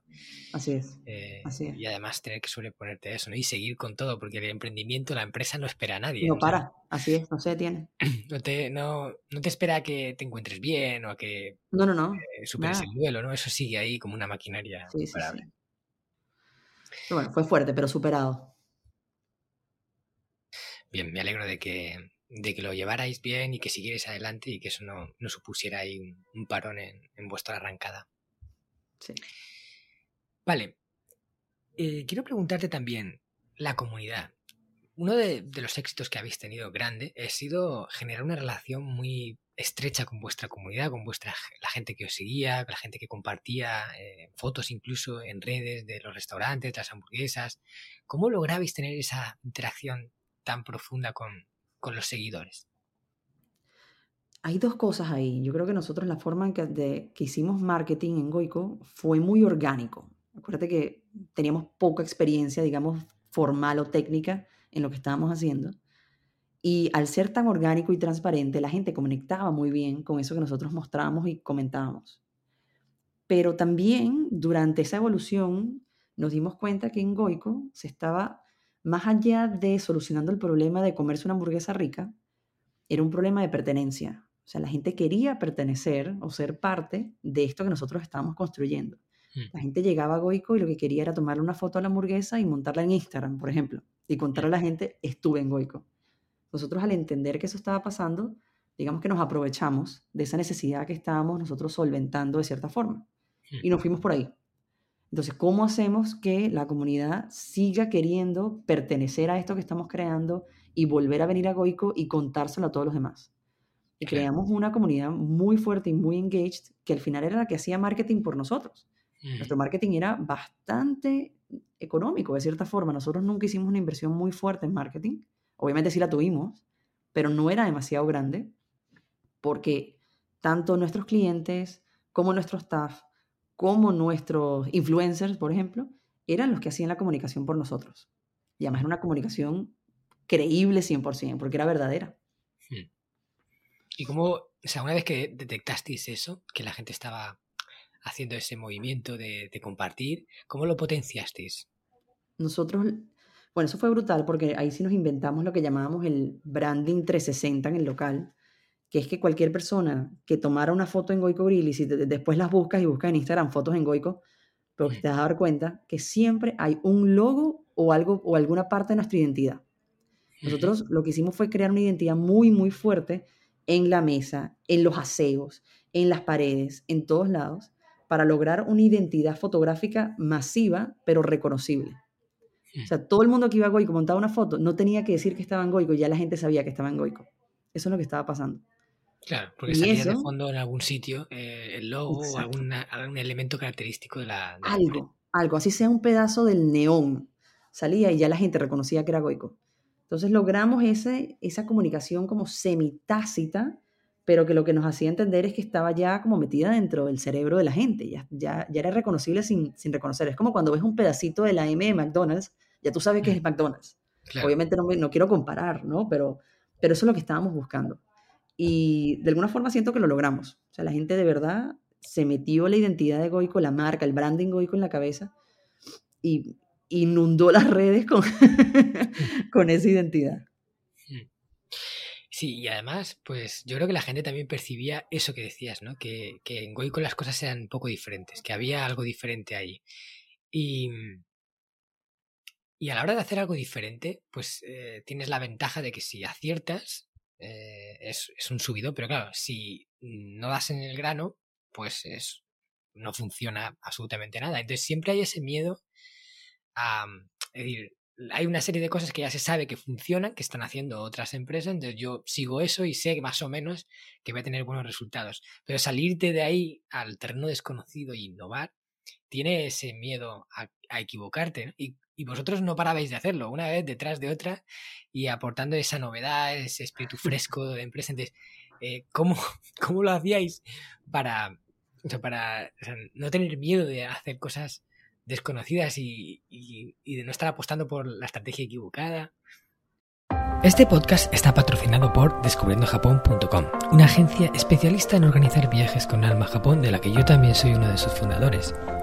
Así es. Eh, así es. Y además tener que sobreponerte a eso, ¿no? Y seguir con todo, porque el emprendimiento, la empresa no espera a nadie. No para, así es, no se detiene. No te, no, no te espera a que te encuentres bien o a que no, no, no. Eh, superes el duelo, ¿no? Eso sigue ahí como una maquinaria sí, sí, sí. bueno, fue fuerte, pero superado. Bien, me alegro de que, de que lo llevarais bien y que siguierais adelante y que eso no, no supusiera ahí un, parón en, en, vuestra arrancada. Sí. Vale. Eh, quiero preguntarte también, la comunidad. Uno de, de, los éxitos que habéis tenido grande ha sido generar una relación muy estrecha con vuestra comunidad, con vuestra la gente que os seguía, con la gente que compartía eh, fotos incluso en redes de los restaurantes, de las hamburguesas. ¿Cómo lograbais tener esa interacción tan profunda con, con los seguidores? Hay dos cosas ahí. Yo creo que nosotros la forma en que, de, hicimos marketing en Goico fue muy orgánico. Acuérdate que teníamos poca experiencia, digamos, formal o técnica en lo que estábamos haciendo. Y al ser tan orgánico y transparente, la gente conectaba muy bien con eso que nosotros mostrábamos y comentábamos. Pero también durante esa evolución nos dimos cuenta que en Goico se estaba, más allá de solucionando el problema de comerse una hamburguesa rica, era un problema de pertenencia. O sea, la gente quería pertenecer o ser parte de esto que nosotros estábamos construyendo. Mm. La gente llegaba a Goico y lo que quería era tomarle una foto a la hamburguesa y montarla en Instagram, por ejemplo, y contarle a la gente, estuve en Goico. Nosotros al entender que eso estaba pasando, digamos que nos aprovechamos de esa necesidad que estábamos nosotros solventando de cierta forma. Y nos fuimos por ahí. Entonces, ¿cómo hacemos que la comunidad siga queriendo pertenecer a esto que estamos creando y volver a venir a Goico y contárselo a todos los demás? Y creamos una comunidad muy fuerte y muy engaged, que al final era la que hacía marketing por nosotros. Nuestro marketing era bastante económico, de cierta forma. Nosotros nunca hicimos una inversión muy fuerte en marketing. Obviamente sí la tuvimos, pero no era demasiado grande, porque tanto nuestros clientes como nuestro staff como nuestros influencers, por ejemplo, eran los que hacían la comunicación por nosotros. Y además era una comunicación creíble 100%, porque era verdadera. Hmm. ¿Y cómo, o sea, una vez que detectasteis eso, que la gente estaba haciendo ese movimiento de, de compartir, ¿cómo lo potenciasteis? Nosotros, bueno, eso fue brutal porque ahí sí nos inventamos lo que llamábamos el branding 360 en el local, que es que cualquier persona que tomara una foto en Goico Grill y si después las buscas y buscas en Instagram fotos en Goico, pero te vas a dar cuenta que siempre hay un logo o algo o alguna parte de nuestra identidad. Nosotros lo que hicimos fue crear una identidad muy muy fuerte en la mesa, en los aseos, en las paredes, en todos lados, para lograr una identidad fotográfica masiva pero reconocible. O sea, todo el mundo que iba a Goico montaba una foto, no tenía que decir que estaba en Goico, ya la gente sabía que estaba en Goico. Eso es lo que estaba pasando. Claro, porque salía de fondo en algún sitio eh, el logo o algún elemento característico de la... algo, algo, así sea un pedazo del neón. Salía y ya la gente reconocía que era Goico. Entonces logramos ese, esa comunicación como semitácita, pero que lo que nos hacía entender es que estaba ya como metida dentro del cerebro de la gente, ya, ya, ya era reconocible sin, sin, reconocer. Es como cuando ves un pedacito de la M de McDonald's, ya tú sabes que es McDonald's. Obviamente no, no quiero comparar, ¿no? Pero, pero eso es lo que estábamos buscando. Y de alguna forma siento que lo logramos. O sea, la gente de verdad se metió la identidad de Goico, la marca, el branding Goico en la cabeza y inundó las redes con, con esa identidad. Sí, y además, pues yo creo que la gente también percibía eso que decías, ¿no? Que, que en Goico las cosas eran un poco diferentes, que había algo diferente ahí. Y, y a la hora de hacer algo diferente, pues eh, tienes la ventaja de que si aciertas, eh, es, un subido, pero claro, si no das en el grano, pues es, no funciona absolutamente nada. Entonces siempre hay ese miedo a... Es decir, hay una serie de cosas que ya se sabe que funcionan, que están haciendo otras empresas, entonces yo sigo eso y sé más o menos que voy a tener buenos resultados. Pero salirte de ahí al terreno desconocido e innovar, tiene ese miedo a, equivocarte. Y y vosotros no parabais de hacerlo, una vez detrás de otra y aportando esa novedad, ese espíritu fresco de empresa. Entonces, eh, ¿cómo, ¿cómo, lo hacíais para, para no tener miedo de hacer cosas desconocidas y, y, de no estar apostando por la estrategia equivocada? Este podcast está patrocinado por descubriendojapón.com, una agencia especialista en organizar viajes con alma a Japón de la que yo también soy uno de sus fundadores.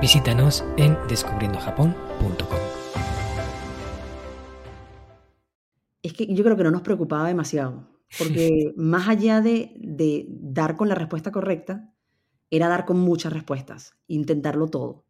Visítanos en descubriendojapón.com. Es que yo creo que no nos preocupaba demasiado, porque más allá de, de dar con la respuesta correcta, era dar con muchas respuestas, intentarlo todo.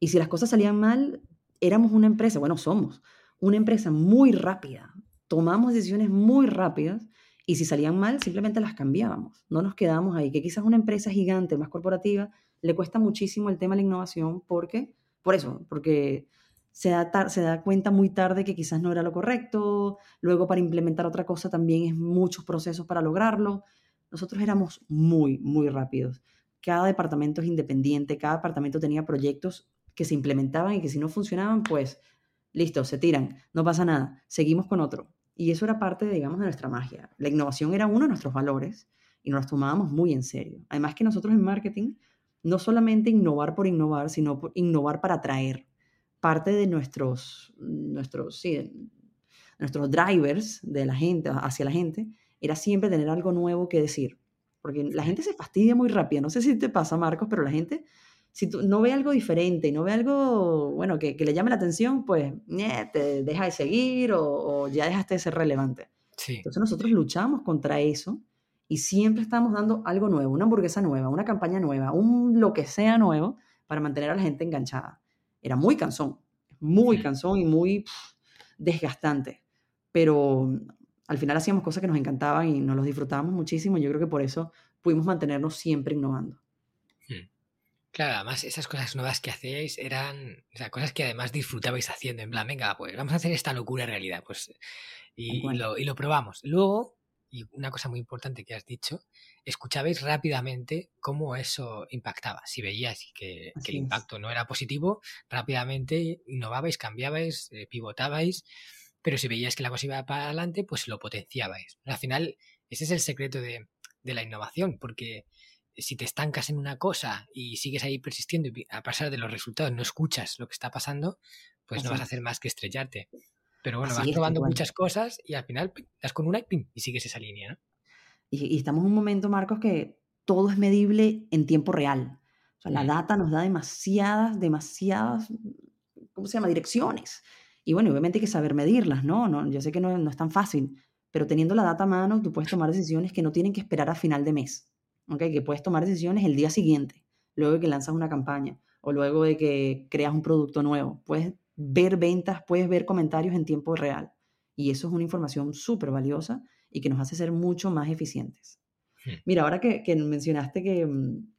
Y si las cosas salían mal, éramos una empresa, bueno, somos una empresa muy rápida, tomamos decisiones muy rápidas y si salían mal, simplemente las cambiábamos, no nos quedábamos ahí, que quizás una empresa gigante, más corporativa, le cuesta muchísimo el tema de la innovación porque, por eso, porque se da, se da cuenta muy tarde que quizás no era lo correcto, luego para implementar otra cosa también es muchos procesos para lograrlo. Nosotros éramos muy, muy rápidos. Cada departamento es independiente, cada departamento tenía proyectos que se implementaban y que si no funcionaban, pues listo, se tiran, no pasa nada, seguimos con otro. Y eso era parte, digamos, de nuestra magia. La innovación era uno de nuestros valores y nos tomábamos muy en serio. Además que nosotros en marketing no solamente innovar por innovar, sino por innovar para atraer parte de nuestros, nuestros, nuestros drivers de la gente, hacia la gente, era siempre tener algo nuevo que decir. Porque la gente se fastidia muy rápido. No sé si te pasa, Marcos, pero la gente, si tú no ve algo diferente y no ve algo, bueno, que, le llame la atención, pues te deja de seguir o, ya dejaste de ser relevante. Entonces nosotros luchamos contra eso y siempre estamos dando algo nuevo, una hamburguesa nueva, una campaña nueva, un lo que sea nuevo para mantener a la gente enganchada era muy cansón, muy cansón y muy desgastante. Pero mm, al final hacíamos cosas que nos encantaban y nos los disfrutábamos muchísimo. Y yo creo que por eso pudimos mantenernos siempre innovando. Hmm. Claro, además esas cosas nuevas que hacíais eran o sea, cosas que además disfrutabais haciendo. En plan, venga, pues vamos a hacer esta locura en realidad. Pues, y, lo, y lo probamos. Luego, y una cosa muy importante que has dicho, escuchabais rápidamente cómo eso impactaba. Si veíais que, el impacto no era positivo, rápidamente innovabais, cambiabais, eh, pivotabais, pero si veíais que la cosa iba para adelante, pues lo potenciabais. Al final, ese es el secreto de, la innovación, porque si te estancas en una cosa y sigues ahí persistiendo y a pasar de los resultados no escuchas lo que está pasando, pues no vas a hacer más que estrellarte. Pero bueno, vas probando muchas cosas y al final das con una y, y sigues esa línea, ¿no? Y, estamos en un momento, Marcos, que todo es medible en tiempo real. O sea, la data nos da demasiadas, demasiadas, ¿cómo se llama? Direcciones. Y bueno, obviamente hay que saber medirlas, ¿no? no yo sé que no, no, es tan fácil, pero teniendo la data a mano, tú puedes tomar decisiones que no tienen que esperar a final de mes, ¿ok? Que puedes tomar decisiones el día siguiente, luego de que lanzas una campaña o luego de que creas un producto nuevo. Puedes ver ventas, puedes ver comentarios en tiempo real. Y eso es una información súper valiosa y que nos hace ser mucho más eficientes. Hmm. Mira, ahora que, mencionaste que, mm,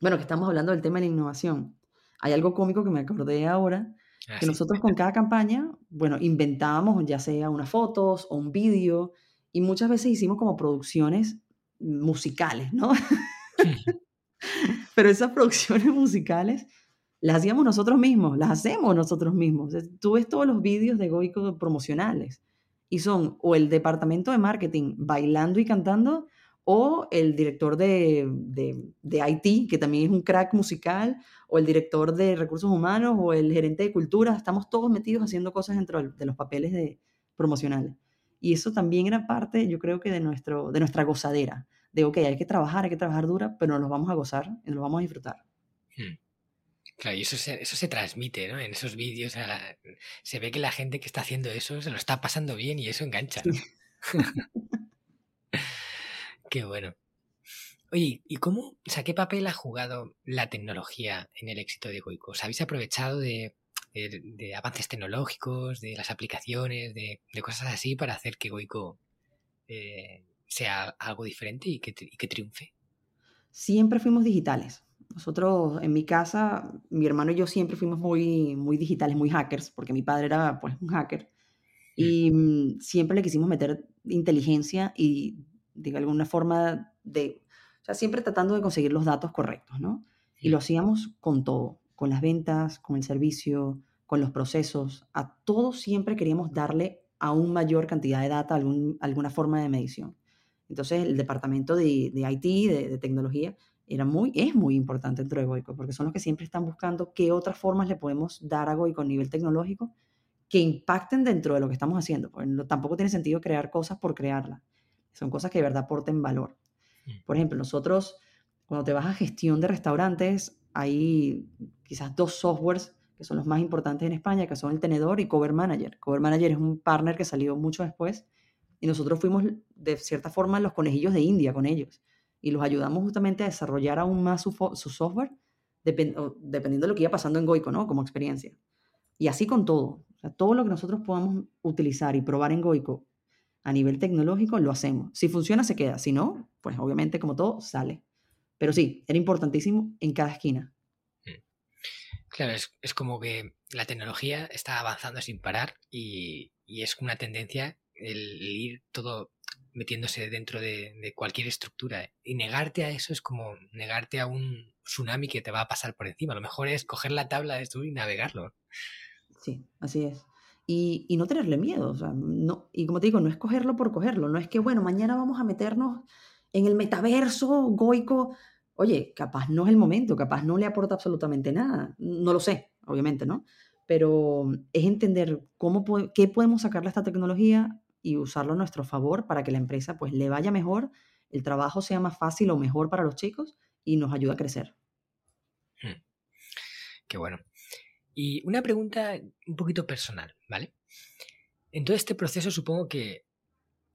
bueno, que estamos hablando del tema de la innovación, hay algo cómico que me acordé ahora, ah, que nosotros con cada campaña, bueno, inventábamos ya sea unas fotos o un vídeo y muchas veces hicimos como producciones musicales, ¿no? Pero esas producciones musicales las hacíamos nosotros mismos, las hacemos nosotros mismos. Tú ves todos los vídeos de Goico promocionales y son o el departamento de marketing bailando y cantando o el director de, de, IT, que también es un crack musical, o el director de recursos humanos, o el gerente de cultura. Estamos todos metidos haciendo cosas dentro de los papeles de, promocionales. Y eso también era parte, yo creo que de, nuestro, de nuestra gozadera. De, ok, hay que trabajar, hay que trabajar dura, pero nos vamos a gozar y nos vamos a disfrutar. Hmm. Claro, y eso se, eso se transmite, ¿no? En esos vídeos se ve que la gente que está haciendo eso se lo está pasando bien y eso engancha. Qué bueno. Oye, ¿y cómo, o sea, qué papel ha jugado la tecnología en el éxito de Goico? ¿Os habéis aprovechado de, avances tecnológicos, de las aplicaciones, de, cosas así para hacer que Goico eh, sea algo diferente y que, y que triunfe? Siempre fuimos digitales. Nosotros en mi casa, mi hermano y yo siempre fuimos muy, muy digitales, muy hackers, porque mi padre era pues un hacker. Y mm, siempre le quisimos meter inteligencia y de alguna forma de, o sea, siempre tratando de conseguir los datos correctos, ¿no? Y lo hacíamos con todo, con las ventas, con el servicio, con los procesos, a todo siempre queríamos darle aún mayor cantidad de data, algún, alguna forma de medición. Entonces, el departamento de, de IT, de, de, tecnología, era muy, es muy importante dentro de Goico, porque son los que siempre están buscando qué otras formas le podemos dar a Goico a nivel tecnológico que impacten dentro de lo que estamos haciendo. Porque tampoco tiene sentido crear cosas por crearlas. Son cosas que de verdad aporten valor. Por ejemplo, nosotros, cuando te vas a gestión de restaurantes, hay quizás dos softwares que son los más importantes en España, que son el Tenedor y Cover Manager. Cover Manager es un partner que salió mucho después y nosotros fuimos de cierta forma los conejillos de India con ellos y los ayudamos justamente a desarrollar aún más su, software dependiendo de lo que iba pasando en Goico, ¿no? Como experiencia. Y así con todo. Todo lo que nosotros podamos utilizar y probar en Goico a nivel tecnológico, lo hacemos. Si funciona, se queda. Si no, pues obviamente, como todo, sale. Pero sí, era importantísimo en cada esquina. Mm. Claro, es, como que la tecnología está avanzando sin parar y, es una tendencia el, ir todo metiéndose dentro de, cualquier estructura. Y negarte a eso es como negarte a un tsunami que te va a pasar por encima. Lo mejor es coger la tabla de esto y navegarlo. Sí, así es. Y, y no tenerle miedo. O sea, no, y como te digo, no es cogerlo por cogerlo. No es que, bueno, mañana vamos a meternos en el metaverso goico. Oye, capaz no es el momento, capaz no le aporta absolutamente nada. No lo sé, obviamente, ¿no? Pero es entender cómo, qué podemos sacarle a esta tecnología y usarlo a nuestro favor para que la empresa pues le vaya mejor, el trabajo sea más fácil o mejor para los chicos y nos ayude a crecer. Hmm. Qué bueno. Y una pregunta un poquito personal, ¿vale? En todo este proceso supongo que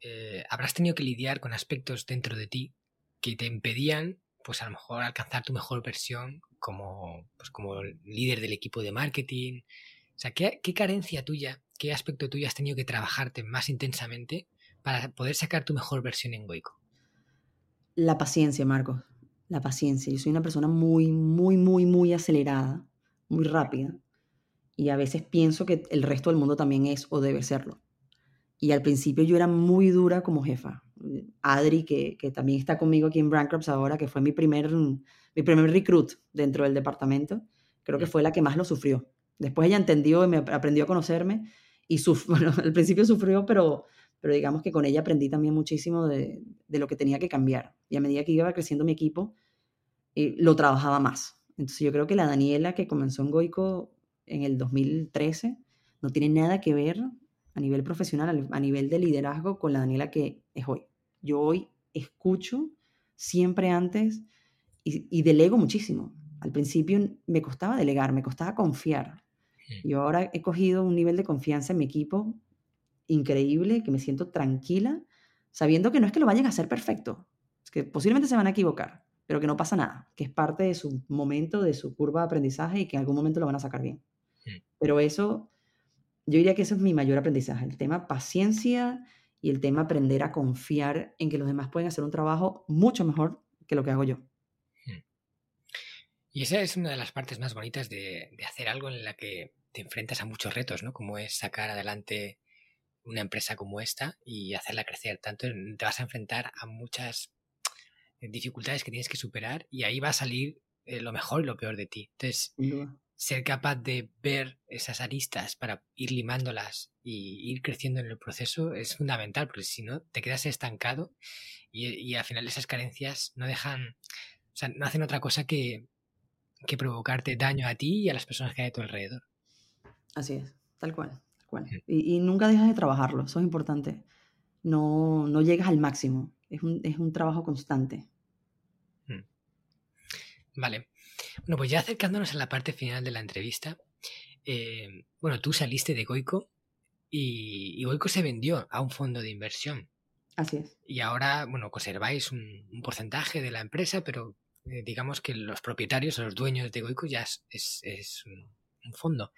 eh, habrás tenido que lidiar con aspectos dentro de ti que te impedían, pues a lo mejor alcanzar tu mejor versión como, pues, como líder del equipo de marketing. O sea, ¿qué, ¿qué carencia tuya, qué aspecto tuyo has tenido que trabajarte más intensamente para poder sacar tu mejor versión en Goico? La paciencia, Marcos. La paciencia. Yo soy una persona muy, muy, muy, muy acelerada, muy rápida. Y a veces pienso que el resto del mundo también es o debe serlo. Y al principio yo era muy dura como jefa. Adri, que, que también está conmigo aquí en Brandcrops ahora, que fue mi primer, mi primer recruit dentro del departamento, creo que fue la que más lo sufrió. Después ella entendió y me aprendió a conocerme y bueno, al principio sufrió, pero, pero digamos que con ella aprendí también muchísimo de, de lo que tenía que cambiar. Y a medida que iba creciendo mi equipo, eh, lo trabajaba más. Entonces yo creo que la Daniela que comenzó en Goico en el 2013 no tiene nada que ver a nivel profesional, a nivel de liderazgo, con la Daniela que es hoy. Yo hoy escucho siempre antes y, delego muchísimo. Al principio me costaba delegar, me costaba confiar. Y ahora he cogido un nivel de confianza en mi equipo increíble, que me siento tranquila, sabiendo que no es que lo vayan a hacer perfecto, es que posiblemente se van a equivocar, pero que no pasa nada, que es parte de su momento, de su curva de aprendizaje y que en algún momento lo van a sacar bien. Pero eso yo diría que eso es mi mayor aprendizaje, el tema paciencia y el tema aprender a confiar en que los demás pueden hacer un trabajo mucho mejor que lo que hago yo. Y esa es una de las partes más bonitas de, hacer algo en la que te enfrentas a muchos retos, ¿no? Como es sacar adelante una empresa como esta y hacerla crecer. Tanto te vas a enfrentar a muchas dificultades que tienes que superar y ahí va a salir eh, lo mejor y lo peor de ti. Entonces, ser capaz de ver esas aristas para ir limándolas y ir creciendo en el proceso es fundamental, porque si no, te quedas estancado y, al final esas carencias no dejan, o sea, no hacen otra cosa que, que provocarte daño a ti y a las personas que hay a tu alrededor. Así es, tal cual. Tal cual. Y, nunca dejas de trabajarlo, eso es importante. No, no llegas al máximo, es un, es un trabajo constante. Vale. Bueno, pues ya acercándonos a la parte final de la entrevista, eh, bueno, tú saliste de Goico y, Goico se vendió a un fondo de inversión. Así es. Y ahora, bueno, conserváis un, porcentaje de la empresa, pero eh, digamos que los propietarios o los dueños de Goico ya es, un, fondo.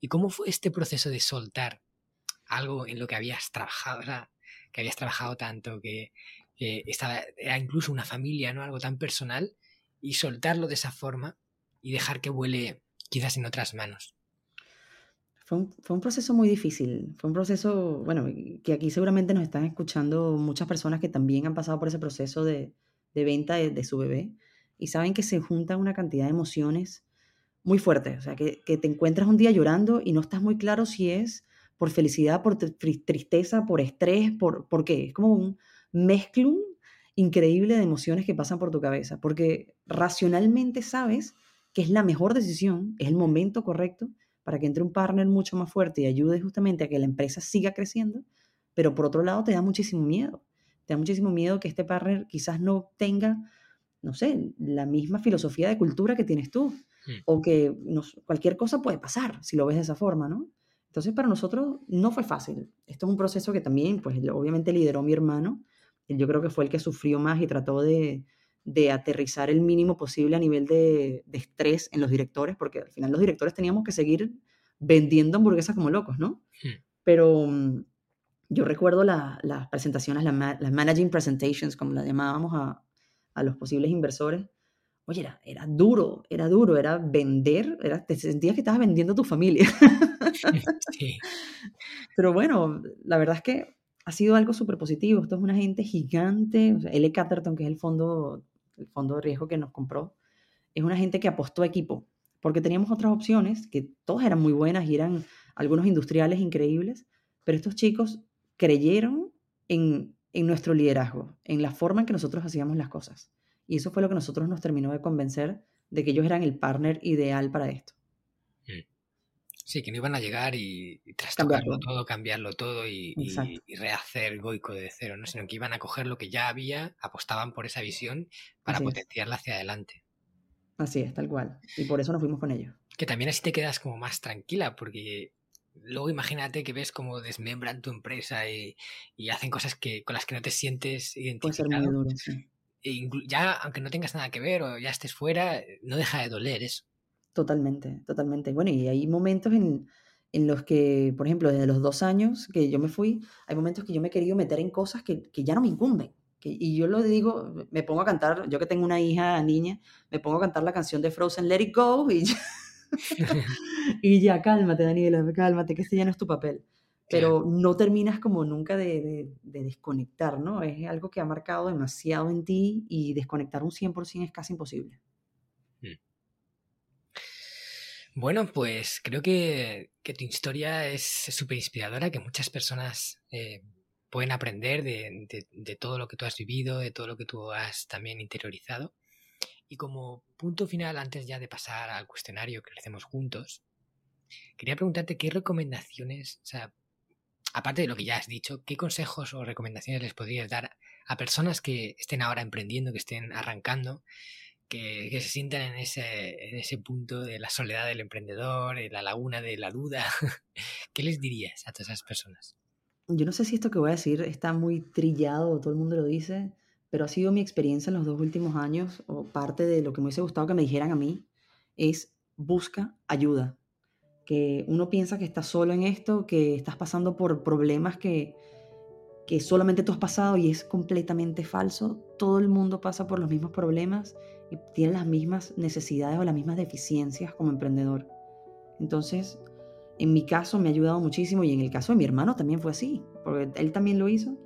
¿Y cómo fue este proceso de soltar algo en lo que habías trabajado, que habías trabajado tanto, que estaba, era incluso una familia, ¿no? Algo tan personal y soltarlo de esa forma y dejar que vuele quizás en otras manos. Fue un, proceso muy difícil, fue un proceso, bueno, que aquí seguramente nos están escuchando muchas personas que también han pasado por ese proceso de, venta de, su bebé y saben que se junta una cantidad de emociones muy fuertes, o sea, que, te encuentras un día llorando y no estás muy claro si es por felicidad, por tristeza, por estrés, por, por qué. Es como un mezclum increíble de emociones que pasan por tu cabeza, porque racionalmente sabes que es la mejor decisión, es el momento correcto para que entre un partner mucho más fuerte y ayude justamente a que la empresa siga creciendo, pero por otro lado te da muchísimo miedo, te da muchísimo miedo que este partner quizás no tenga, no sé, la misma filosofía de cultura que tienes tú, hmm. o que cualquier cosa puede pasar si lo ves de esa forma, ¿no? Entonces para nosotros no fue fácil. Esto es un proceso que también, pues obviamente lideró mi hermano, yo creo que fue el que sufrió más y trató de, aterrizar el mínimo posible a nivel de, estrés en los directores, porque al final los directores teníamos que seguir vendiendo hamburguesas como locos, ¿no? Hmm. Pero mm, yo recuerdo las presentaciones, las managing presentations, como las llamábamos a, los posibles inversores, oye, era, era duro, era duro, era vender, era, te sentías que estabas vendiendo a tu familia. Sí. Pero bueno, la verdad es que ha sido algo súper positivo. Esto es una gente gigante. O sea, L. Catterton, que es el fondo, el fondo de riesgo que nos compró, es una gente que apostó a equipo, porque teníamos otras opciones que todas eran muy buenas y eran algunos industriales increíbles, pero estos chicos creyeron en, en nuestro liderazgo, en la forma en que nosotros hacíamos las cosas. Y eso fue lo que nosotros nos terminó de convencer de que ellos eran el partner ideal para esto. Mm. Sí, que no iban a llegar y, trastocarlo todo, cambiarlo todo y, rehacer Goico de cero, ¿no? sino que iban a coger lo que ya había, apostaban por esa visión para potenciarla hacia adelante. Así es, tal cual. Y por eso nos fuimos con ellos. Que también así te quedas como más tranquila, porque luego imagínate que ves cómo desmembran tu empresa y, hacen cosas que, con las que no te sientes identificado. Puede ser muy duro, sí. E ya, aunque no tengas nada que ver o ya estés fuera, no deja de doler eso. Totalmente, totalmente. Bueno, y hay momentos en, en los que, por ejemplo, desde los dos años que yo me fui, hay momentos que yo me he querido meter en cosas que, que ya no me incumben. Que, y yo lo digo, me pongo a cantar, yo que tengo una hija niña, me pongo a cantar la canción de Frozen, Let It Go, y ya, y ya cálmate, Daniela, cálmate, que ese ya no es tu papel pero no terminas como nunca de, desconectar, ¿no? Es algo que ha marcado demasiado en ti y desconectar un 100% es casi imposible. Mm. Bueno, pues creo que, tu historia es súper inspiradora, que muchas personas eh, pueden aprender de, de, todo lo que tú has vivido, de todo lo que tú has también interiorizado. Y como punto final, antes ya de pasar al cuestionario que hacemos juntos, quería preguntarte qué recomendaciones, o sea, aparte de lo que ya has dicho, ¿qué consejos o recomendaciones les podrías dar a personas que estén ahora emprendiendo, que estén arrancando, que, se sientan en ese, en ese punto de la soledad del emprendedor, en la laguna de la duda? ¿Qué les dirías a todas esas personas? Yo no sé si esto que voy a decir está muy trillado, todo el mundo lo dice, pero ha sido mi experiencia en los dos últimos años, o parte de lo que me hubiese gustado que me dijeran a mí, es busca ayuda que uno piensa que estás solo en esto, que estás pasando por problemas que, que solamente tú has pasado y es completamente falso. Todo el mundo pasa por los mismos problemas y tiene las mismas necesidades o las mismas deficiencias como emprendedor. Entonces, en mi caso me ha ayudado muchísimo y en el caso de mi hermano también fue así, porque él también lo hizo.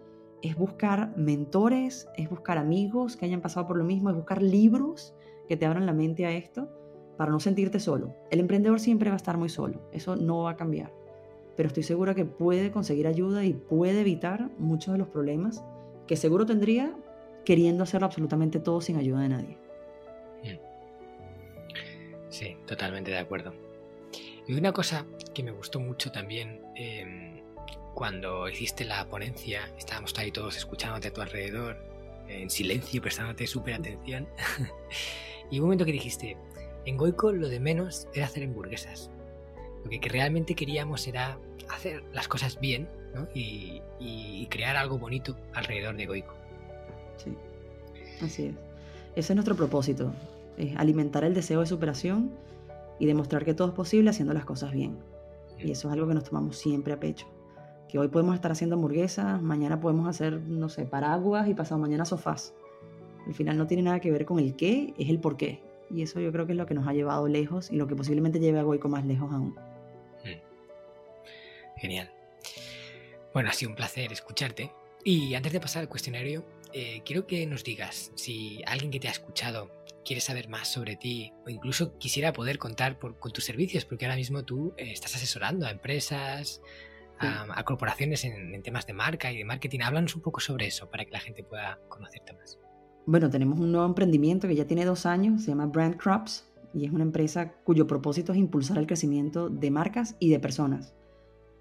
Es buscar mentores, es buscar amigos que hayan pasado por lo mismo, es buscar libros que te abran la mente a esto para no sentirte solo. El emprendedor siempre va a estar muy solo, eso no va a cambiar, pero estoy segura que puede conseguir ayuda y puede evitar muchos de los problemas que seguro tendría queriendo hacerlo absolutamente todo sin ayuda de nadie. Sí, totalmente de acuerdo. Y una cosa que me gustó mucho también em, cuando hiciste la ponencia, estábamos ahí todos escuchándote a tu alrededor, en silencio, prestándote súper atención. y un momento que dijiste, en Goico lo de menos era hacer hamburguesas. Lo que, realmente queríamos era hacer las cosas bien y, crear algo bonito alrededor de Goico. Sí, así es. Ese es nuestro propósito, es alimentar el deseo de superación y demostrar que todo es posible haciendo las cosas bien. Y eso es algo que nos tomamos siempre a pecho. Que hoy podemos estar haciendo hamburguesas, mañana podemos hacer, no sé, paraguas y pasado mañana sofás. Al final no tiene nada que ver con el qué, es el por qué. Y eso yo creo que es lo que nos ha llevado lejos y lo que posiblemente lleve a Goico más lejos aún. Hmm. Genial. Bueno, ha sido un placer escucharte. Y antes de pasar al cuestionario, eh, quiero que nos digas si alguien que te ha escuchado quiere saber más sobre ti o incluso quisiera poder contar con tus servicios, porque ahora mismo tú eh, estás asesorando a empresas, a, corporaciones en, en, temas de marca y de marketing. Háblanos un poco sobre eso para que la gente pueda conocerte más. Bueno, tenemos un nuevo emprendimiento que ya tiene dos años, se llama Brand Crops y es una empresa cuyo propósito es impulsar el crecimiento de marcas y de personas.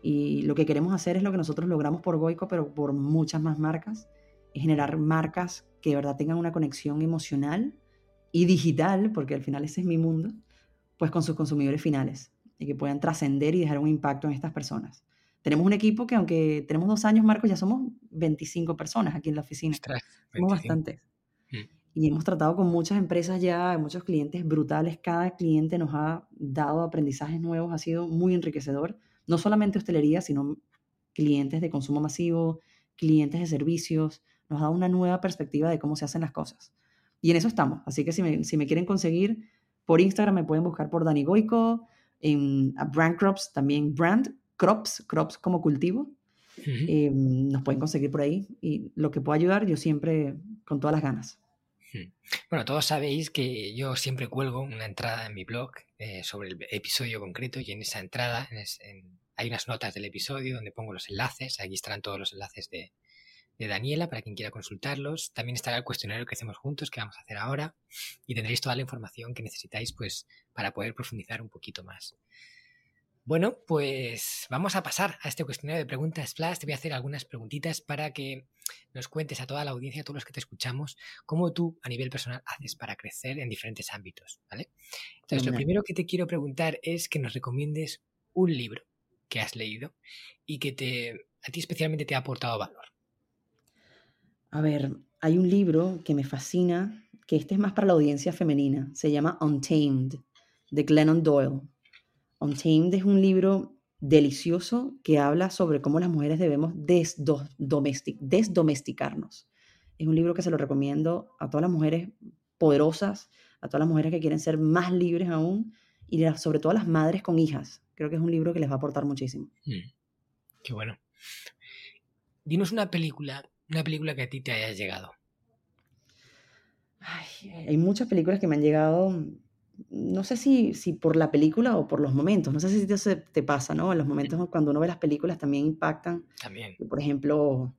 Y lo que queremos hacer es lo que nosotros logramos por Goico, pero por muchas más marcas, es generar marcas que de verdad tengan una conexión emocional y digital, porque al final ese es mi mundo, pues con sus consumidores finales y que puedan trascender y dejar un impacto en estas personas. Tenemos un equipo que aunque tenemos dos años, Marcos, ya somos 25 personas aquí en la oficina. somos bastantes. Y hemos tratado con muchas empresas ya, muchos clientes brutales. Cada cliente nos ha dado aprendizajes nuevos, ha sido muy enriquecedor. No solamente hostelería, sino clientes de consumo masivo, clientes de servicios. Nos ha dado una nueva perspectiva de cómo se hacen las cosas. Y en eso estamos. Así que si me, si me quieren conseguir por Instagram, me pueden buscar por Dani Goico, en Brand Crops también, Brand Crops, Crops como cultivo. Eh, nos pueden conseguir por ahí y lo que pueda ayudar, yo siempre con todas las ganas. Bueno, todos sabéis que yo siempre cuelgo una entrada en mi blog eh, sobre el episodio concreto y en esa entrada hay unas notas del episodio donde pongo los enlaces, aquí estarán todos los enlaces de, de Daniela para quien quiera consultarlos. También estará el cuestionario que hacemos juntos, que vamos a hacer ahora, y tendréis toda la información que necesitáis pues, para poder profundizar un poquito más. Bueno, pues vamos a pasar a este cuestionario de preguntas Flash. Te voy a hacer algunas preguntitas para que nos cuentes a toda la audiencia, a todos los que te escuchamos, cómo tú a nivel personal haces para crecer en diferentes ámbitos, ¿vale? Entonces, lo primero que te quiero preguntar es que nos recomiendes un libro que has leído y que te, a ti especialmente te ha aportado valor. A ver, hay un libro que me fascina, que este es más para la audiencia femenina, se llama Untamed, de Glennon Doyle. Untamed es un libro delicioso que habla sobre cómo las mujeres debemos desdomesticarnos. Es un libro que se lo recomiendo a todas las mujeres poderosas, a todas las mujeres que quieren ser más libres aún y sobre todo a las madres con hijas. Creo que es un libro que les va a aportar muchísimo. Mm, qué bueno. Dinos una película una película que a ti te haya llegado. hay muchas películas que me han llegado, no sé si, si por la película o por los momentos, no sé si te, te pasa, ¿no? En los momentos cuando uno ve las películas también impactan. También. Por ejemplo,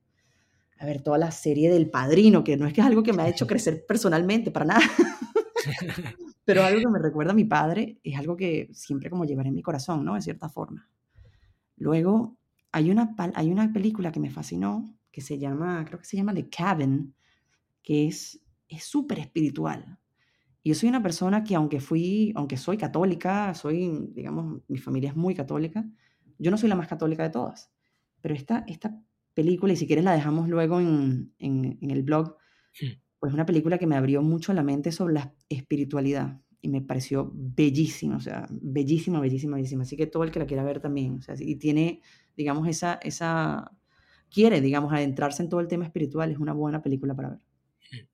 a ver, toda la serie del Padrino, que no es que es algo que me ha hecho crecer personalmente, para nada. Pero algo que me recuerda a mi padre, es algo que siempre como llevaré en mi corazón, ¿no? De cierta forma. Luego, hay una, hay una película que me fascinó, que se llama, creo que se llama The Cabin, que es súper espiritual. Y yo soy una persona que aunque fui, aunque soy católica, soy, digamos, mi familia es muy católica, yo no soy la más católica de todas. Pero esta, esta película, y si quieres la dejamos luego en, en, el blog, pues una película que me abrió mucho la mente sobre la espiritualidad y me pareció bellísima, o sea, bellísima, bellísima, bellísima. Así que todo el que la quiera ver también, o sea, y tiene, digamos, esa, esa quiere, digamos, adentrarse en todo el tema espiritual, es una buena película para ver.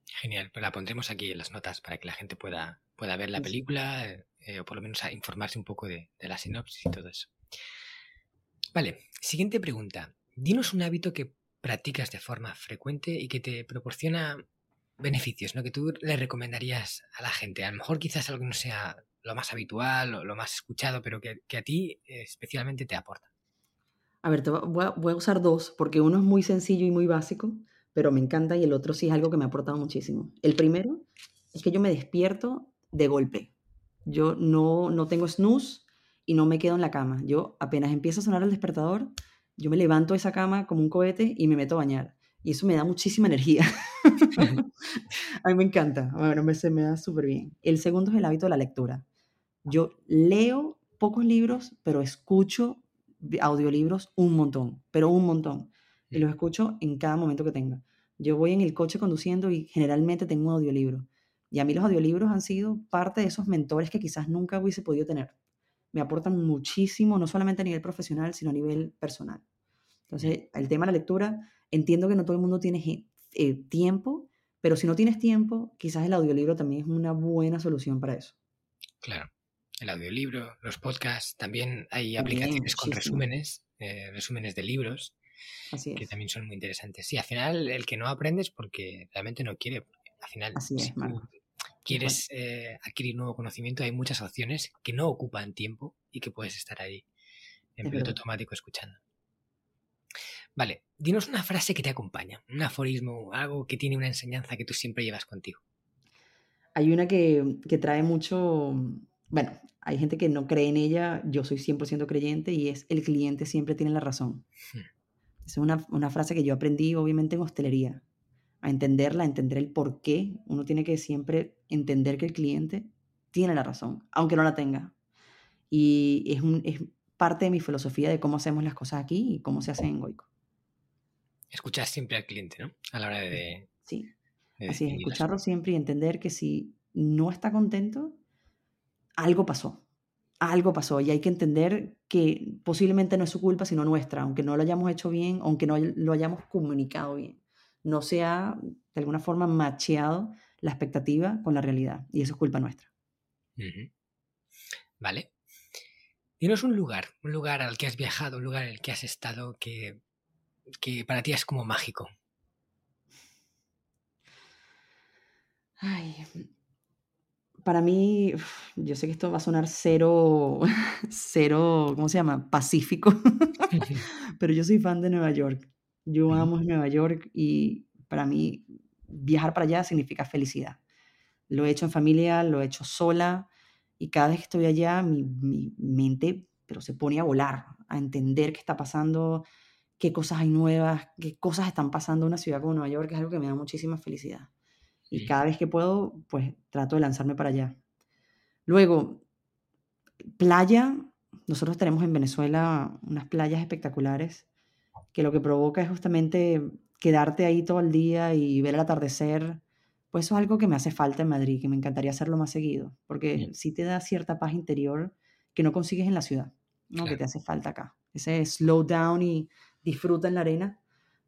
Genial, pues la pondremos aquí en las notas para que la gente pueda, pueda ver la película eh, o por lo menos a informarse un poco de, la sinopsis y todo eso. Vale, siguiente pregunta. Dinos un hábito que practicas de forma frecuente y que te proporciona beneficios, ¿no? Que tú le recomendarías a la gente. A lo mejor quizás algo que no sea lo más habitual o lo más escuchado, pero que, que a ti especialmente te aporta. A ver, voy, a, usar dos, porque uno es muy sencillo y muy básico, pero me encanta y el otro sí es algo que me ha aportado muchísimo. El primero es que yo me despierto de golpe. Yo no, no tengo snooze y no me quedo en la cama. Yo apenas empieza a sonar el despertador, yo me levanto de esa cama como un cohete y me meto a bañar. Y eso me da muchísima energía. a mí me encanta. Bueno, me, se me da súper bien. El segundo es el hábito de la lectura. Yo leo pocos libros, pero escucho audiolibros un montón, pero un montón. Y los escucho en cada momento que tenga. Yo voy en el coche conduciendo y generalmente tengo un audiolibro. Y a mí los audiolibros han sido parte de esos mentores que quizás nunca hubiese podido tener. Me aportan muchísimo, no solamente a nivel profesional, sino a nivel personal. Entonces, el tema de la lectura, entiendo que no todo el mundo tiene eh, tiempo, pero si no tienes tiempo, quizás el audiolibro también es una buena solución para eso. Claro el audiolibro, los podcasts, también hay aplicaciones con resúmenes, eh, resúmenes de libros, que también son muy interesantes. Sí, al final el que no aprende es porque realmente no quiere. Al final, si quieres eh, adquirir nuevo conocimiento, hay muchas opciones que no ocupan tiempo y que puedes estar ahí en piloto automático escuchando. Vale, dinos una frase que te acompaña, un aforismo, algo que tiene una enseñanza que tú siempre llevas contigo. Hay una que, que trae mucho, bueno, hay gente que no cree en ella, yo soy 100% creyente y es el cliente siempre tiene la razón. Hmm. Es una, una, frase que yo aprendí obviamente en hostelería, a entenderla, a entender el por qué. Uno tiene que siempre entender que el cliente tiene la razón, aunque no la tenga. Y es, un, es parte de mi filosofía de cómo hacemos las cosas aquí y cómo se hace en Goico. Escuchar siempre al cliente, ¿no? A la hora de... Sí, así es, escucharlo siempre y entender que si no está contento, algo pasó. Algo pasó y hay que entender que posiblemente no es su culpa, sino nuestra, aunque no lo hayamos hecho bien, aunque no lo hayamos comunicado bien. No se ha, de alguna forma, macheado la expectativa con la realidad. Y eso es culpa nuestra. Vale. Dinos un lugar, un lugar al que has viajado, un lugar en el que has estado que, que para ti es como mágico. Ay, para mí, yo sé que esto va a sonar cero, cero, ¿cómo se llama? Pacífico, pero yo soy fan de Nueva York. Yo amo Nueva York y para mí viajar para allá significa felicidad. Lo he hecho en familia, lo he hecho sola y cada vez que estoy allá mi, mi mente pero se pone a volar, a entender qué está pasando, qué cosas hay nuevas, qué cosas están pasando en una ciudad como Nueva York, que es algo que me da muchísima felicidad. Y cada vez que puedo, pues trato de lanzarme para allá. Luego, playa. Nosotros tenemos en Venezuela unas playas espectaculares que lo que provoca es justamente quedarte ahí todo el día y ver el atardecer. Pues eso es algo que me hace falta en Madrid, que me encantaría hacerlo más seguido, porque sí te da cierta paz interior que no consigues en la ciudad, ¿no? que te hace falta acá. Ese slow down y disfruta en la arena,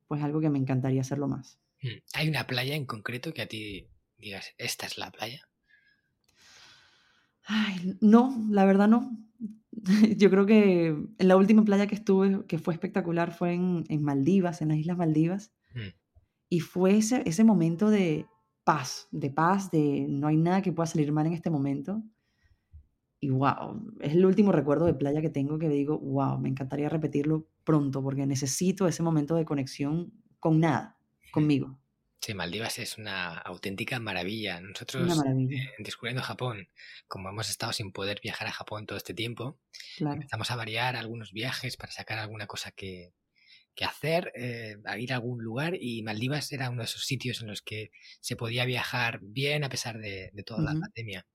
pues algo que me encantaría hacerlo más. Mm. ¿Hay una playa en concreto que a ti digas, esta es la playa? Ay, no, la verdad no. Yo creo que en la última playa que estuve, que fue espectacular, fue en, Maldivas, en las Islas Maldivas. Mm. Y fue ese, ese momento de paz, de paz, de no hay nada que pueda salir mal en este momento. Y wow, es el último recuerdo de playa que tengo que digo, wow, me encantaría repetirlo pronto porque necesito ese momento de conexión con nada conmigo. Sí, Maldivas es una auténtica maravilla. Nosotros, eh, descubriendo Japón, como hemos estado sin poder viajar a Japón todo este tiempo, empezamos a variar algunos viajes para sacar alguna cosa que, hacer, eh, a ir a algún lugar y Maldivas era uno de esos sitios en los que se podía viajar bien a pesar de, toda la pandemia.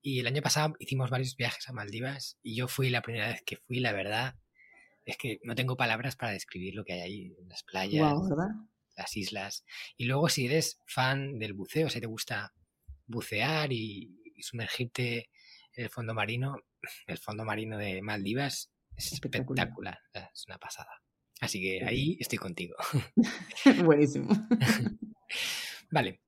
Y el año pasado hicimos varios viajes a Maldivas y yo fui la primera vez que fui, la verdad, es que no tengo palabras para describir lo que hay ahí en las playas. ¿verdad? Las islas. Y luego si eres fan del buceo, si te gusta bucear y, sumergirte en el fondo marino, el fondo marino de Maldivas es espectacular, es una pasada. Así que ahí estoy contigo. Buenísimo. vale,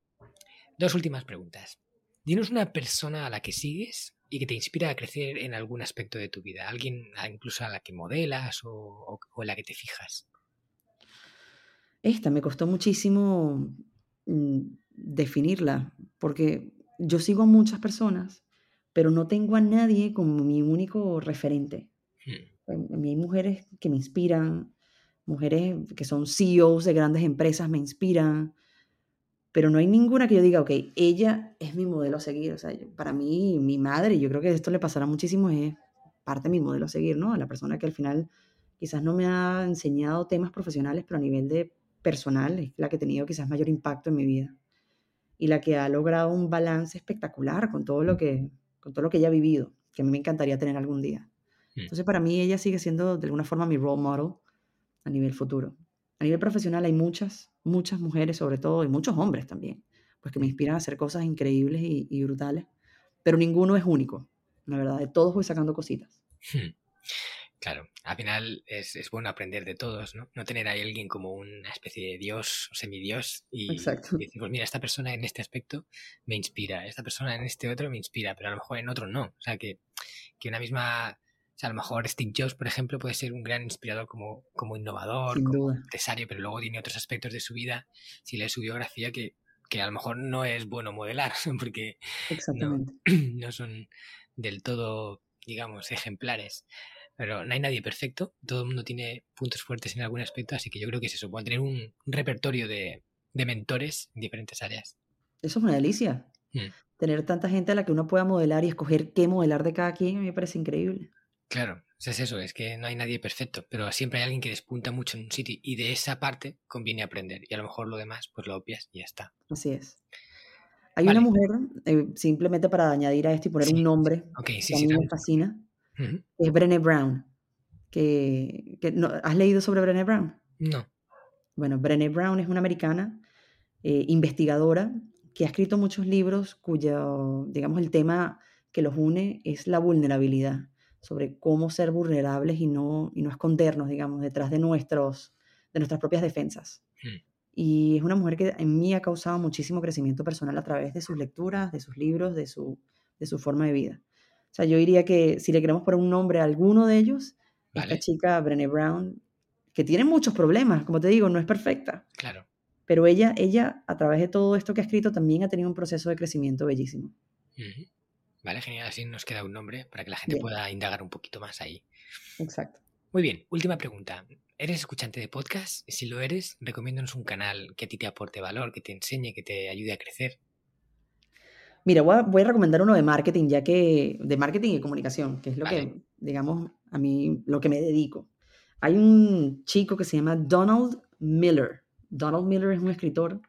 dos últimas preguntas. Dinos una persona a la que sigues y que te inspira a crecer en algún aspecto de tu vida. Alguien incluso a la que modelas o, o, la que te fijas. Esta me costó muchísimo mm, definirla, porque yo sigo a muchas personas, pero no tengo a nadie como mi único referente. Hmm. A mí hay mujeres que me inspiran, mujeres que son CEOs de grandes empresas me inspiran, pero no hay ninguna que yo diga, ok, ella es mi modelo a seguir. O sea, para mí, mi madre, yo creo que esto le pasará muchísimo, es parte de mi modelo a seguir, ¿no? A la persona que al final quizás no me ha enseñado temas profesionales, pero a nivel de personal es la que ha tenido quizás mayor impacto en mi vida y la que ha logrado un balance espectacular con todo lo que, con todo lo que ella ha vivido, que a mí me encantaría tener algún día. Mm. Entonces, para mí ella sigue siendo de alguna forma mi role model a nivel futuro. A nivel profesional hay muchas, muchas mujeres sobre todo, y muchos hombres también, pues que me inspiran a hacer cosas increíbles y, y brutales, pero ninguno es único, la verdad, de todos voy sacando cositas. Claro, al final es, es, bueno aprender de todos, ¿no? No tener ahí alguien como una especie de dios o semidios y, Exacto. y decir, pues mira, esta persona en este aspecto me inspira, esta persona en este otro me inspira, pero a lo mejor en otro no. O sea, que, que una misma, o sea, a lo mejor Steve Jobs, por ejemplo, puede ser un gran inspirador como, como innovador, como empresario, pero luego tiene otros aspectos de su vida, si lees su biografía, que, que a lo mejor no es bueno modelar, porque no, no son del todo, digamos, ejemplares. Pero no hay nadie perfecto, todo el mundo tiene puntos fuertes en algún aspecto, así que yo creo que es eso, tener un, repertorio de, mentores en diferentes áreas. Eso es una delicia. Mm. Tener tanta gente a la que uno pueda modelar y escoger qué modelar de cada quien me parece increíble. Claro, es eso, es que no hay nadie perfecto, pero siempre hay alguien que despunta mucho en un sitio y de esa parte conviene aprender y a lo mejor lo demás pues lo obvias y ya está. Así es. Hay una mujer, eh, simplemente para añadir a esto y poner un nombre, que a mí me fascina, es Brené Brown. Que, ¿Has leído sobre Brené Brown? No. Bueno, Brené Brown es una americana eh, investigadora que ha escrito muchos libros cuyo, digamos, el tema que los une es la vulnerabilidad, sobre cómo ser vulnerables y no, y no escondernos, digamos, detrás de, nuestros, de nuestras propias defensas. y es una mujer que en mí ha causado muchísimo crecimiento personal a través de sus lecturas, de sus libros, de su, de su forma de vida. O sea, yo diría que si le queremos poner un nombre a alguno de ellos, esta chica, Brené Brown, que tiene muchos problemas, como te digo, no es perfecta. Claro. Pero ella, ella, a través de todo esto que ha escrito, también ha tenido un proceso de crecimiento bellísimo. Vale, genial. Así nos queda un nombre para que la gente pueda indagar un poquito más ahí. Exacto. Muy bien, última pregunta. ¿Eres escuchante de podcast? Si lo eres, recomiéndanos un canal que a ti te aporte valor, que te enseñe, que te ayude a crecer. Mira, voy a, recomendar uno de marketing, ya que de marketing y comunicación, que es lo que, digamos, a mí, lo que me dedico. Hay un chico que se llama Donald Miller. Donald Miller es un escritor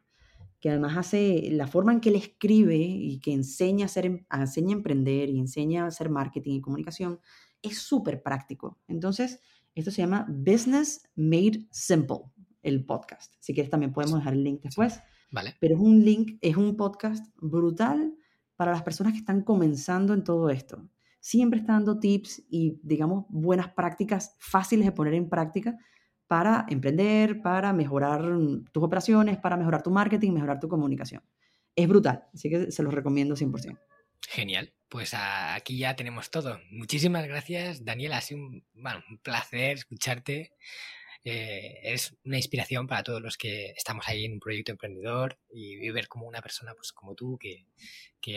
que además hace la forma en que él escribe y que enseña a, hacer, em, enseña a emprender y enseña a hacer marketing y comunicación, es súper práctico. Entonces, esto se llama Business Made Simple, el podcast. Si quieres también podemos dejar el link después. Vale. Pero es un link, es un podcast brutal para las personas que están comenzando en todo esto. Siempre está dando tips y, digamos, buenas prácticas fáciles de poner en práctica para emprender, para mejorar tus operaciones, para mejorar tu marketing, mejorar tu comunicación. Es brutal, así que se los recomiendo 100%. Genial, pues aquí ya tenemos todo. Muchísimas gracias, Daniel. Ha sido un, un placer escucharte. Eh, es una inspiración para todos los que estamos ahí en un proyecto emprendedor y ver como una persona pues, como tú que,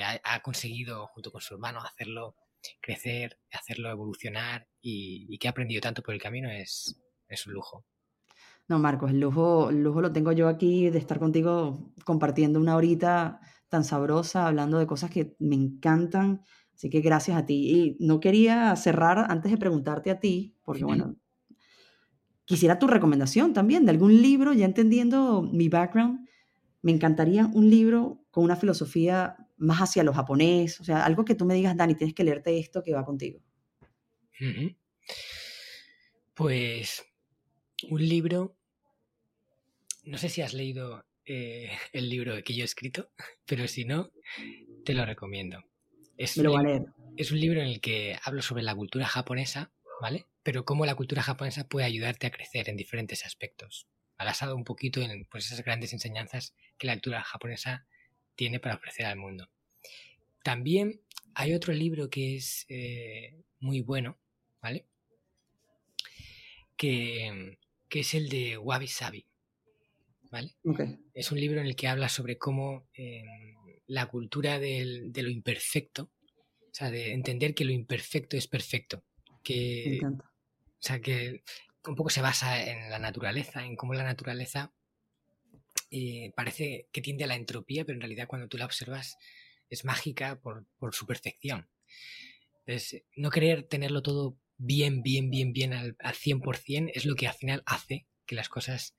ha, conseguido junto con su hermano hacerlo crecer, hacerlo evolucionar y, que ha aprendido tanto por el camino es, es un lujo. No, Marcos, el lujo, el lujo lo tengo yo aquí de estar contigo compartiendo una horita tan sabrosa, hablando de cosas que me encantan. Así que gracias a ti. Y no quería cerrar antes de preguntarte a ti, porque bueno, quisiera tu recomendación también de algún libro, ya entendiendo mi background. Me encantaría un libro con una filosofía más hacia lo japonés, o sea, algo que tú me digas, Dani, tienes que leerte esto que va contigo. Pues un libro, no sé si has leído eh, el libro que yo he escrito, pero si no, te lo recomiendo. Es, me lo a leer. es un libro en el que hablo sobre la cultura japonesa, ¿vale? Pero cómo la cultura japonesa puede ayudarte a crecer en diferentes aspectos. Basado un poquito en pues, esas grandes enseñanzas que la cultura japonesa tiene para ofrecer al mundo. También hay otro libro que es eh, muy bueno, ¿vale? Que, es el de Wabi Sabi, ¿vale? Es un libro en el que habla sobre cómo em, la cultura de lo imperfecto, o sea, de entender que lo imperfecto es perfecto, que, o sea, que un poco se basa en la naturaleza, en cómo la naturaleza eh, parece que tiende a la entropía, pero en realidad cuando tú la observas es mágica por, su perfección. Entonces, no querer tenerlo todo bien, bien, bien, bien al, al 100% es lo que al final hace que las cosas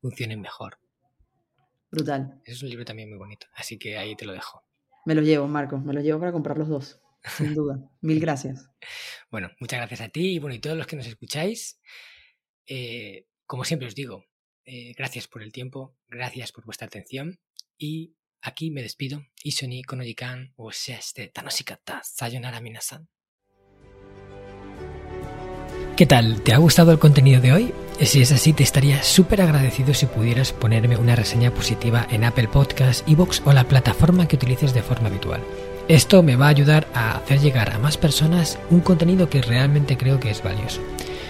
funcionen mejor. Brutal. es un libro también muy bonito, así que ahí te lo dejo. Me lo llevo, Marco, me lo llevo para comprar los dos. Sin duda. Mil gracias. Bueno, muchas gracias a ti y bueno, y todos los que nos escucháis. Eh, como siempre os digo, eh, gracias por el tiempo, gracias por vuestra atención y aquí me despido. Isoni konojikan o sea este tanoshikata sayonara minasan. ¿Qué tal? ¿Te ha gustado el contenido de hoy? Si es así, te estaría súper agradecido si pudieras ponerme una reseña positiva en Apple Podcasts, Evox o la plataforma que utilices de forma habitual. Esto me va a ayudar a hacer llegar a más personas un contenido que realmente creo que es valioso.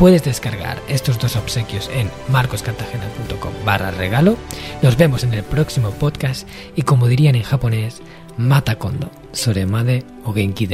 Puedes descargar estos dos obsequios en marcoscartagena.com barra regalo. Nos vemos en el próximo podcast y como dirían en japonés, mata kondo, soremade o genki.